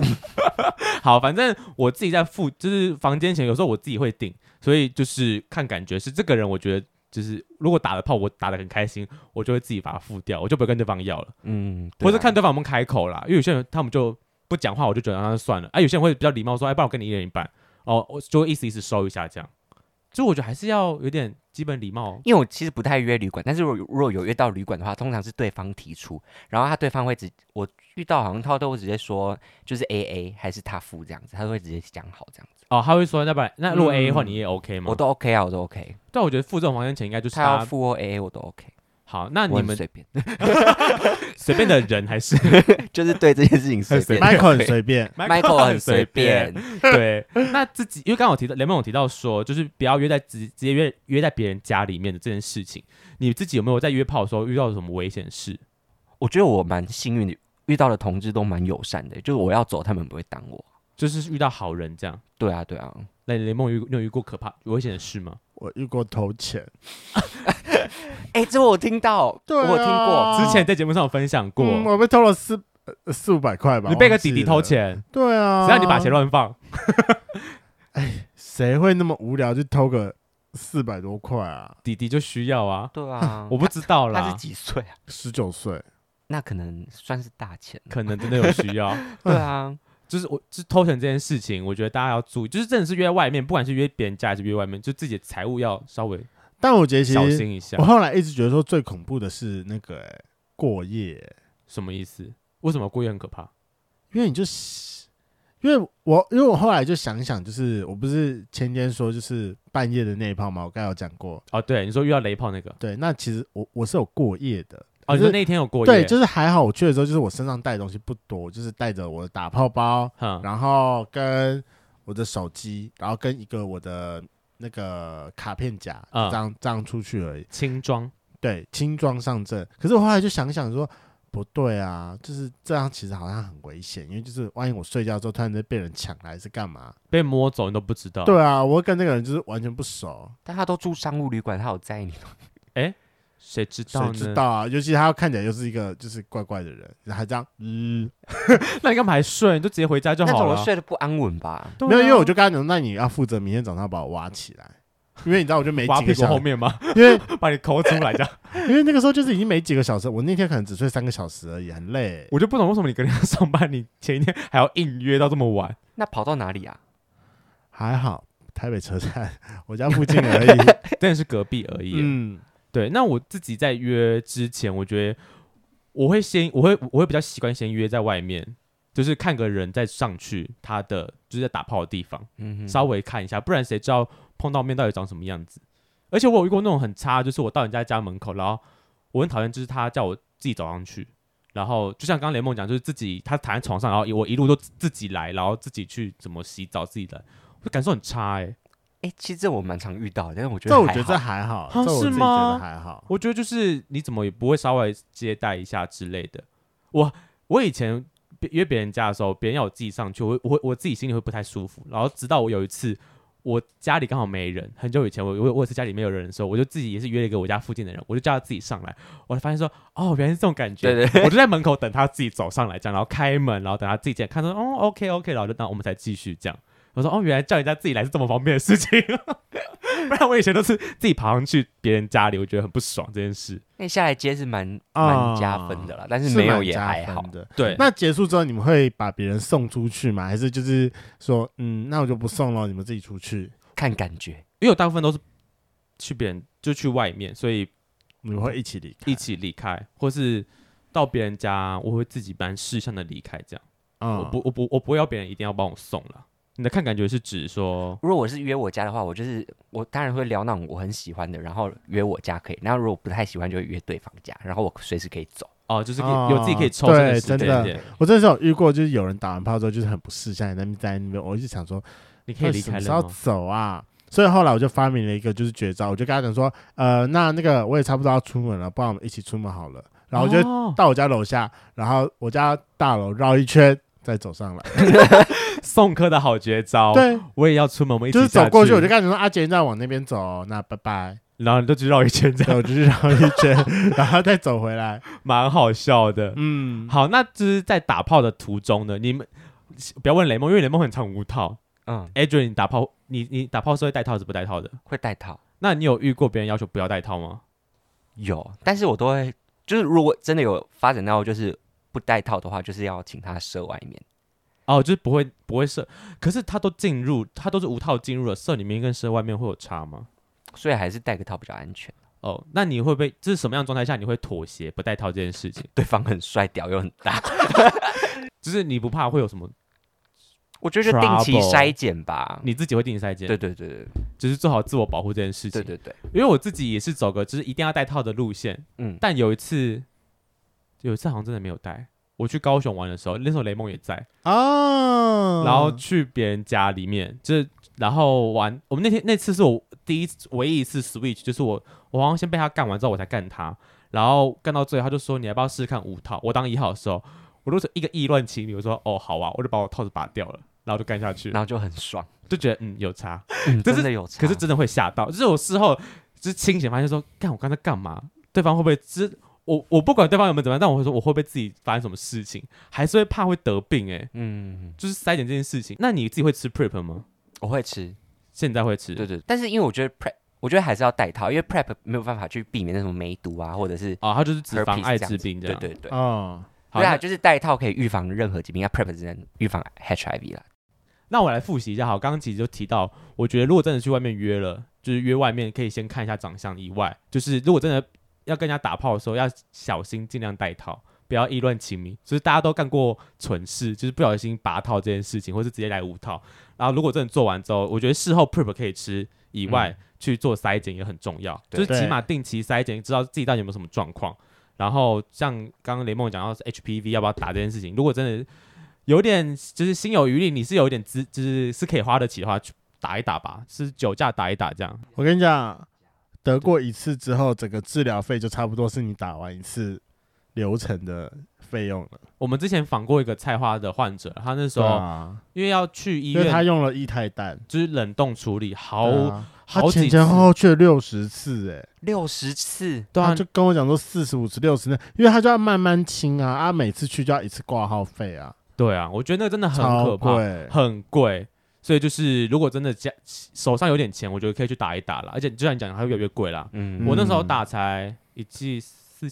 好，反正我自己在付，就是房间钱，有时候我自己会订，所以就是看感觉是这个人，我觉得就是如果打了炮，我打的很开心，我就会自己把它付掉，我就不会跟对方要了。嗯，或者看对方有没有开口啦，因为有些人他们就。不讲话，我就觉得那就算了。哎、啊，有些人会比较礼貌说：“哎，不然我跟你一人一半。”哦，我就会意思意思收一下这样。就我觉得还是要有点基本礼貌。因为我其实不太约旅馆，但是如果如果有约到旅馆的话，通常是对方提出，然后他对方会直我遇到好像他都会直接说就是 A A 还是他付这样子，他都会直接讲好这样子。哦，他会说那不然那如果 A A 的话你也 OK 吗？嗯、我都 OK 啊，我都 OK。但我觉得付这种房间钱应该就是他，他要付或 A A 我都 OK。好，那你们随便，随便的人还是 就是对这件事情随便。Michael 很随便，Michael 很随便。对，那自己因为刚刚我提到雷梦有提到说，就是不要约在直直接约约在别人家里面的这件事情，你自己有没有在约炮的时候遇到什么危险事？我觉得我蛮幸运的，遇到的同志都蛮友善的，就是我要走，他们不会挡我，就是遇到好人这样。对啊，对啊。那雷蒙有有遇过可怕危险的事吗？我遇过偷钱。哎、欸，这我听到，对啊、我听过，之前在节目上有分享过，嗯、我被偷了四四五百块吧。你被个弟弟偷钱？对啊，只要你把钱乱放？哎，谁会那么无聊就偷个四百多块啊？弟弟就需要啊。对啊，我不知道啦。他是几岁啊？十九岁，那可能算是大钱，可能真的有需要。对啊，就是我，就是偷钱这件事情，我觉得大家要注意，就是真的是约在外面，不管是约别人家还是约外面，就自己的财务要稍微。但我觉得小心一下。我后来一直觉得说最恐怖的是那个、欸、过夜、欸，什么意思？为什么过夜很可怕？因为你就，因为我因为我后来就想想，就是我不是前天说就是半夜的那一炮吗？我刚才有讲过哦，对，你说遇到雷炮那个，对，那其实我我是有过夜的，哦，你说那天有过夜，对，就是还好我去的时候，就是我身上带的东西不多，就是带着我的打泡包，嗯、然后跟我的手机，然后跟一个我的。那个卡片夹，这样、嗯、这样出去而已，轻装，对，轻装上阵。可是我后来就想想说，不对啊，就是这样，其实好像很危险，因为就是万一我睡觉之后突然间被人抢来是干嘛？被摸走你都不知道。对啊，我跟那个人就是完全不熟。但他都住商务旅馆，他有在意你吗？哎、欸，谁知道呢？谁知道啊？尤其他看起来就是一个就是怪怪的人，还这样，嗯，那你干嘛还睡？你就直接回家就好了。那种睡得不安稳吧？对啊没有，因为我就跟他讲，那你要负责明天早上把我挖起来，因为你知道我就没挖屁股几个小时，后面吗？因为 把你抠出来这样。因为那个时候就是已经没几个小时，我那天可能只睡三个小时而已，很累。我就不懂为什么你跟人家上班，你前一天还要硬约到这么晚。那跑到哪里啊？还好，台北车站，我家附近而已。真的是隔壁而已。嗯，对。那我自己在约之前，我觉得我会先，我会我会比较习惯先约在外面，就是看个人再上去他的就是在打炮的地方，嗯，稍微看一下，不然谁知道碰到面到底长什么样子？而且我有遇过那种很差，就是我到人家家门口，然后我很讨厌，就是他叫我自己走上去，然后就像刚刚雷梦讲，就是自己他躺在床上，然后我一路都自己来，然后自己去怎么洗澡，自己来，我感受很差哎、欸。哎，其实这我蛮常遇到的，但是我觉得这我觉得这还好这我自己觉是吗得还好。我觉得就是你怎么也不会稍微接待一下之类的。我我以前约别人家的时候，别人要我自己上去，我我我自己心里会不太舒服。然后直到我有一次，我家里刚好没人，很久以前我我我也是家里没有人的时候，我就自己也是约了一个我家附近的人，我就叫他自己上来。我才发现说，哦，原来是这种感觉。对对我就在门口等他自己走上来，这样，然后开门，然后等他自己进来，看说，哦，OK OK，然后就那我们才继续这样。我说，哦，原来叫人家自己来是这么方便的事情。不然我以前都是自己爬上去别人家里，我觉得很不爽这件事。那下来接是蛮啊蛮加分的啦，但是没有也还好。的。对，那结束之后，你们会把别人送出去吗？还是就是说，嗯，那我就不送了，你们自己出去？看感觉，因为我大部分都是去别人就去外面，所以你们会一起离开？一起离开，或是到别人家，我会自己蛮识相的离开。这样，嗯，我不，我不，我不会要别人一定要帮我送了。你的看感觉是指说，如果我是约我家的话，我就是我当然会聊那种我很喜欢的，然后约我家可以。然后如果不太喜欢，就会约对方家，然后我随时可以走。哦，就是可以哦有自己可以抽身的对时间真的点我真的是有遇过，就是有人打完炮之后就是很不识相，在那边在那边，我一直想说，你可以离那什么时候要开了吗？走啊？所以后来我就发明了一个就是绝招，我就跟他讲说，呃，那那个我也差不多要出门了，不然我们一起出门好了。然后我就哦到我家楼下，然后我家大楼绕一圈再走上来。送客的好绝招。，对，我也要出门，我们一起就是走过去，我就跟他讲说，阿杰，你再往那边走哦，那拜拜。然后你就去绕一圈，这对，样我就去绕一圈，然后再走回来。蛮好笑的。嗯，好，那就是在打炮的途中呢，你们不要问雷梦，因为雷梦很常无套。嗯，Adrian，你打炮，你你打炮是会带套还是不带套的？会带套那你有遇过别人要求不要带套吗？有，但是我都会就是如果真的有发展到就是不戴套的话，就是要请他射外面。哦，就是不会不会射，可是他都进入，他都是无套进入了，射里面跟射外面会有差吗？所以还是戴个套比较安全。哦，那你会不会这是什么样的状态下你会妥协不戴套这件事情？对方很帅，屌又很大，就是你不怕会有什么？我觉得就定期筛检吧。你自己会定期筛检，对对对对就是做好自我保护这件事情。对对对，因为我自己也是走个就是一定要戴套的路线，嗯，但有一次，有一次好像真的没有带。我去高雄玩的时候，那时候雷梦也在，啊，然后去别人家里面，就是然后玩。我们那天那次是我第一次唯一一次 switch，就是我我好像先被他干完之后，我才干他，然后干到最后，他就说你要不要试试看五套？我当一号的时候，我都是一个意乱情迷，我说哦好啊，我就把我套子拔掉了，然后就干下去，然后就很爽，就觉得嗯有差，嗯，这是真的有差。可是真的会吓到，就是我事后就是清醒发现说，干我刚才干嘛？对方会不会知？我我不管对方有没有怎么样，但我会说我会不会自己发生什么事情，还是会怕会得病哎、欸，嗯，就是筛检这件事情。那你自己会吃 prep 吗？我会吃，现在会吃，对对，但是因为我觉得 prep，我觉得还是要带套，因为 prep 没有办法去避免那种梅毒啊，或者是哦，它就是脂肪 herpes 艾滋病这样。对对对，哦，好，对啊，就是带套可以预防任何疾病，那 prep 只能预防 HIV 啦。那我来复习一下，好，刚刚其实就提到，我觉得如果真的去外面约了，就是约外面可以先看一下长相以外，就是如果真的要跟人家打炮的时候，要小心，尽量戴套，不要意乱情迷。就是大家都干过蠢事，就是不小心拔套这件事情，或是直接来无套。然后如果真的做完之后，我觉得事后 prep 可以吃以外，嗯去做筛检也很重要，就是起码定期筛检，知道自己到底有没有什么状况。然后像刚刚雷梦讲到是 HPV 要不要打这件事情，如果真的有点就是心有余力，你是有一点资，就是是可以花得起的话，去打一打吧，是酒驾打一打这样。我跟你讲，得过一次之后，整个治疗费就差不多是你打完一次流程的费用了。我们之前访过一个菜花的患者，他那时候、啊、因为要去医院，因为他用了液态氮，就是冷冻处理，好、啊、好他前前后后去了六十次、欸，哎，六十次，对啊，就跟我讲说四十五次、六十次，因为他就要慢慢清啊，啊，每次去就要一次挂号费啊，对啊，我觉得那个真的很可怕，很贵，所以就是如果真的家手上有点钱，我觉得可以去打一打啦，而且就像你讲，它会越来越贵啦，嗯，我那时候打才一剂。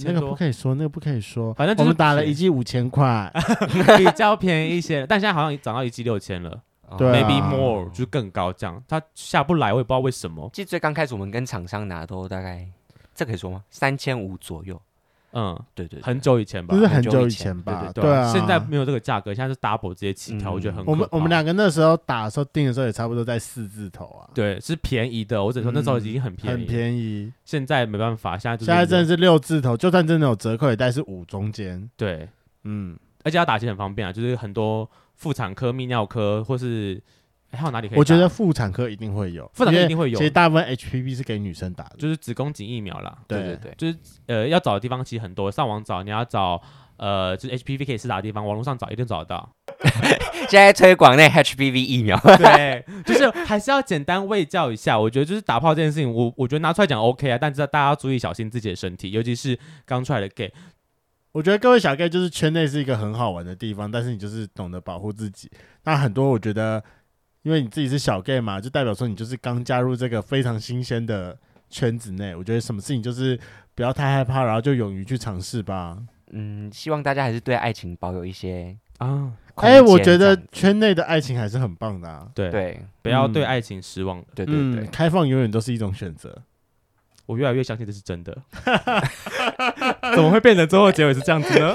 那个不可以说，那个不可以说。反正我们打了一季五千块，比较便宜一些。但现在好像涨到一季六千了，对啊，maybe more 就更高这样。它下不来，我也不知道为什么。其实最刚开始我们跟厂商拿都大概，这可以说吗？三千五左右。嗯，对对，很久以前吧，不是很久以前吧？对啊，现在没有这个价格，现在是 double 直接起跳，我觉得很。我们我们两个那时候打的时候订的时候也差不多在四字头啊。对，是便宜的。我只能说那时候已经很便宜，很便宜。现在没办法，现在现在真的是六字头，就算真的有折扣，也带是五中间。对，嗯，而且要打起很方便啊，就是很多妇产科、泌尿科或是。还有哪里可以？我觉得妇产科一定会有，妇产科一定会有。其实大部分 HPV 是给女生打的，就是子宫颈疫苗啦。对对对，就是呃要找的地方其实很多，上网找你要找呃就是 HPV 可以施打的地方，网络上找一定找得到。现在推广那 HPV 疫苗，对，就是还是要简单喂教一下。我觉得就是打炮这件事情，我我觉得拿出来讲 OK 啊，但是大家要注意小心自己的身体，尤其是刚出来的 gay。我觉得各位小 gay 就是圈内是一个很好玩的地方，但是你就是懂得保护自己。那很多我觉得。因为你自己是小 gay 嘛，就代表说你就是刚加入这个非常新鲜的圈子内。我觉得什么事情就是不要太害怕，然后就勇于去尝试吧。嗯，希望大家还是对爱情保有一些啊。哎、欸，我觉得圈内的爱情还是很棒的啊。对对，不要对爱情失望。对对对，嗯，开放永远都是一种选择。我越来越相信这是真的。怎么会变成最后结尾是这样子呢？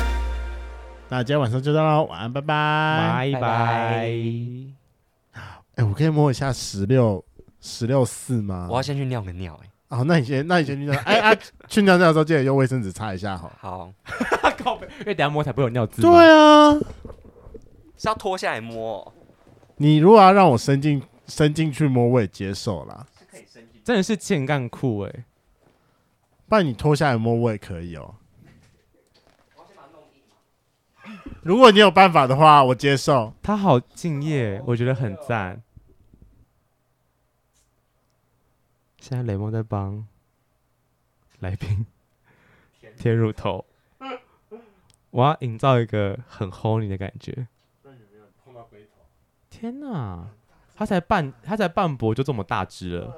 那今天晚上就到喽，晚安，拜拜，拜拜。哎，我可以摸一下十六十六四吗？我要先去尿个尿，哎。哦，那你先，那你先去尿。哎啊，去尿尿的时候记得用卫生纸擦一下，好。好。因为等下摸才不会有尿渍。对啊，是要脱下来摸。你如果要让我伸进伸进去摸，我也接受啦。是可以伸进。真的是健干裤哎，不然你脱下来摸我也可以哦。如果你有办法的话，我接受。他好敬业，我觉得很赞。现在雷梦在帮来宾贴乳头，我要营造一个很 horny 的感觉。天哪，他才半他才半脖就这么大只了。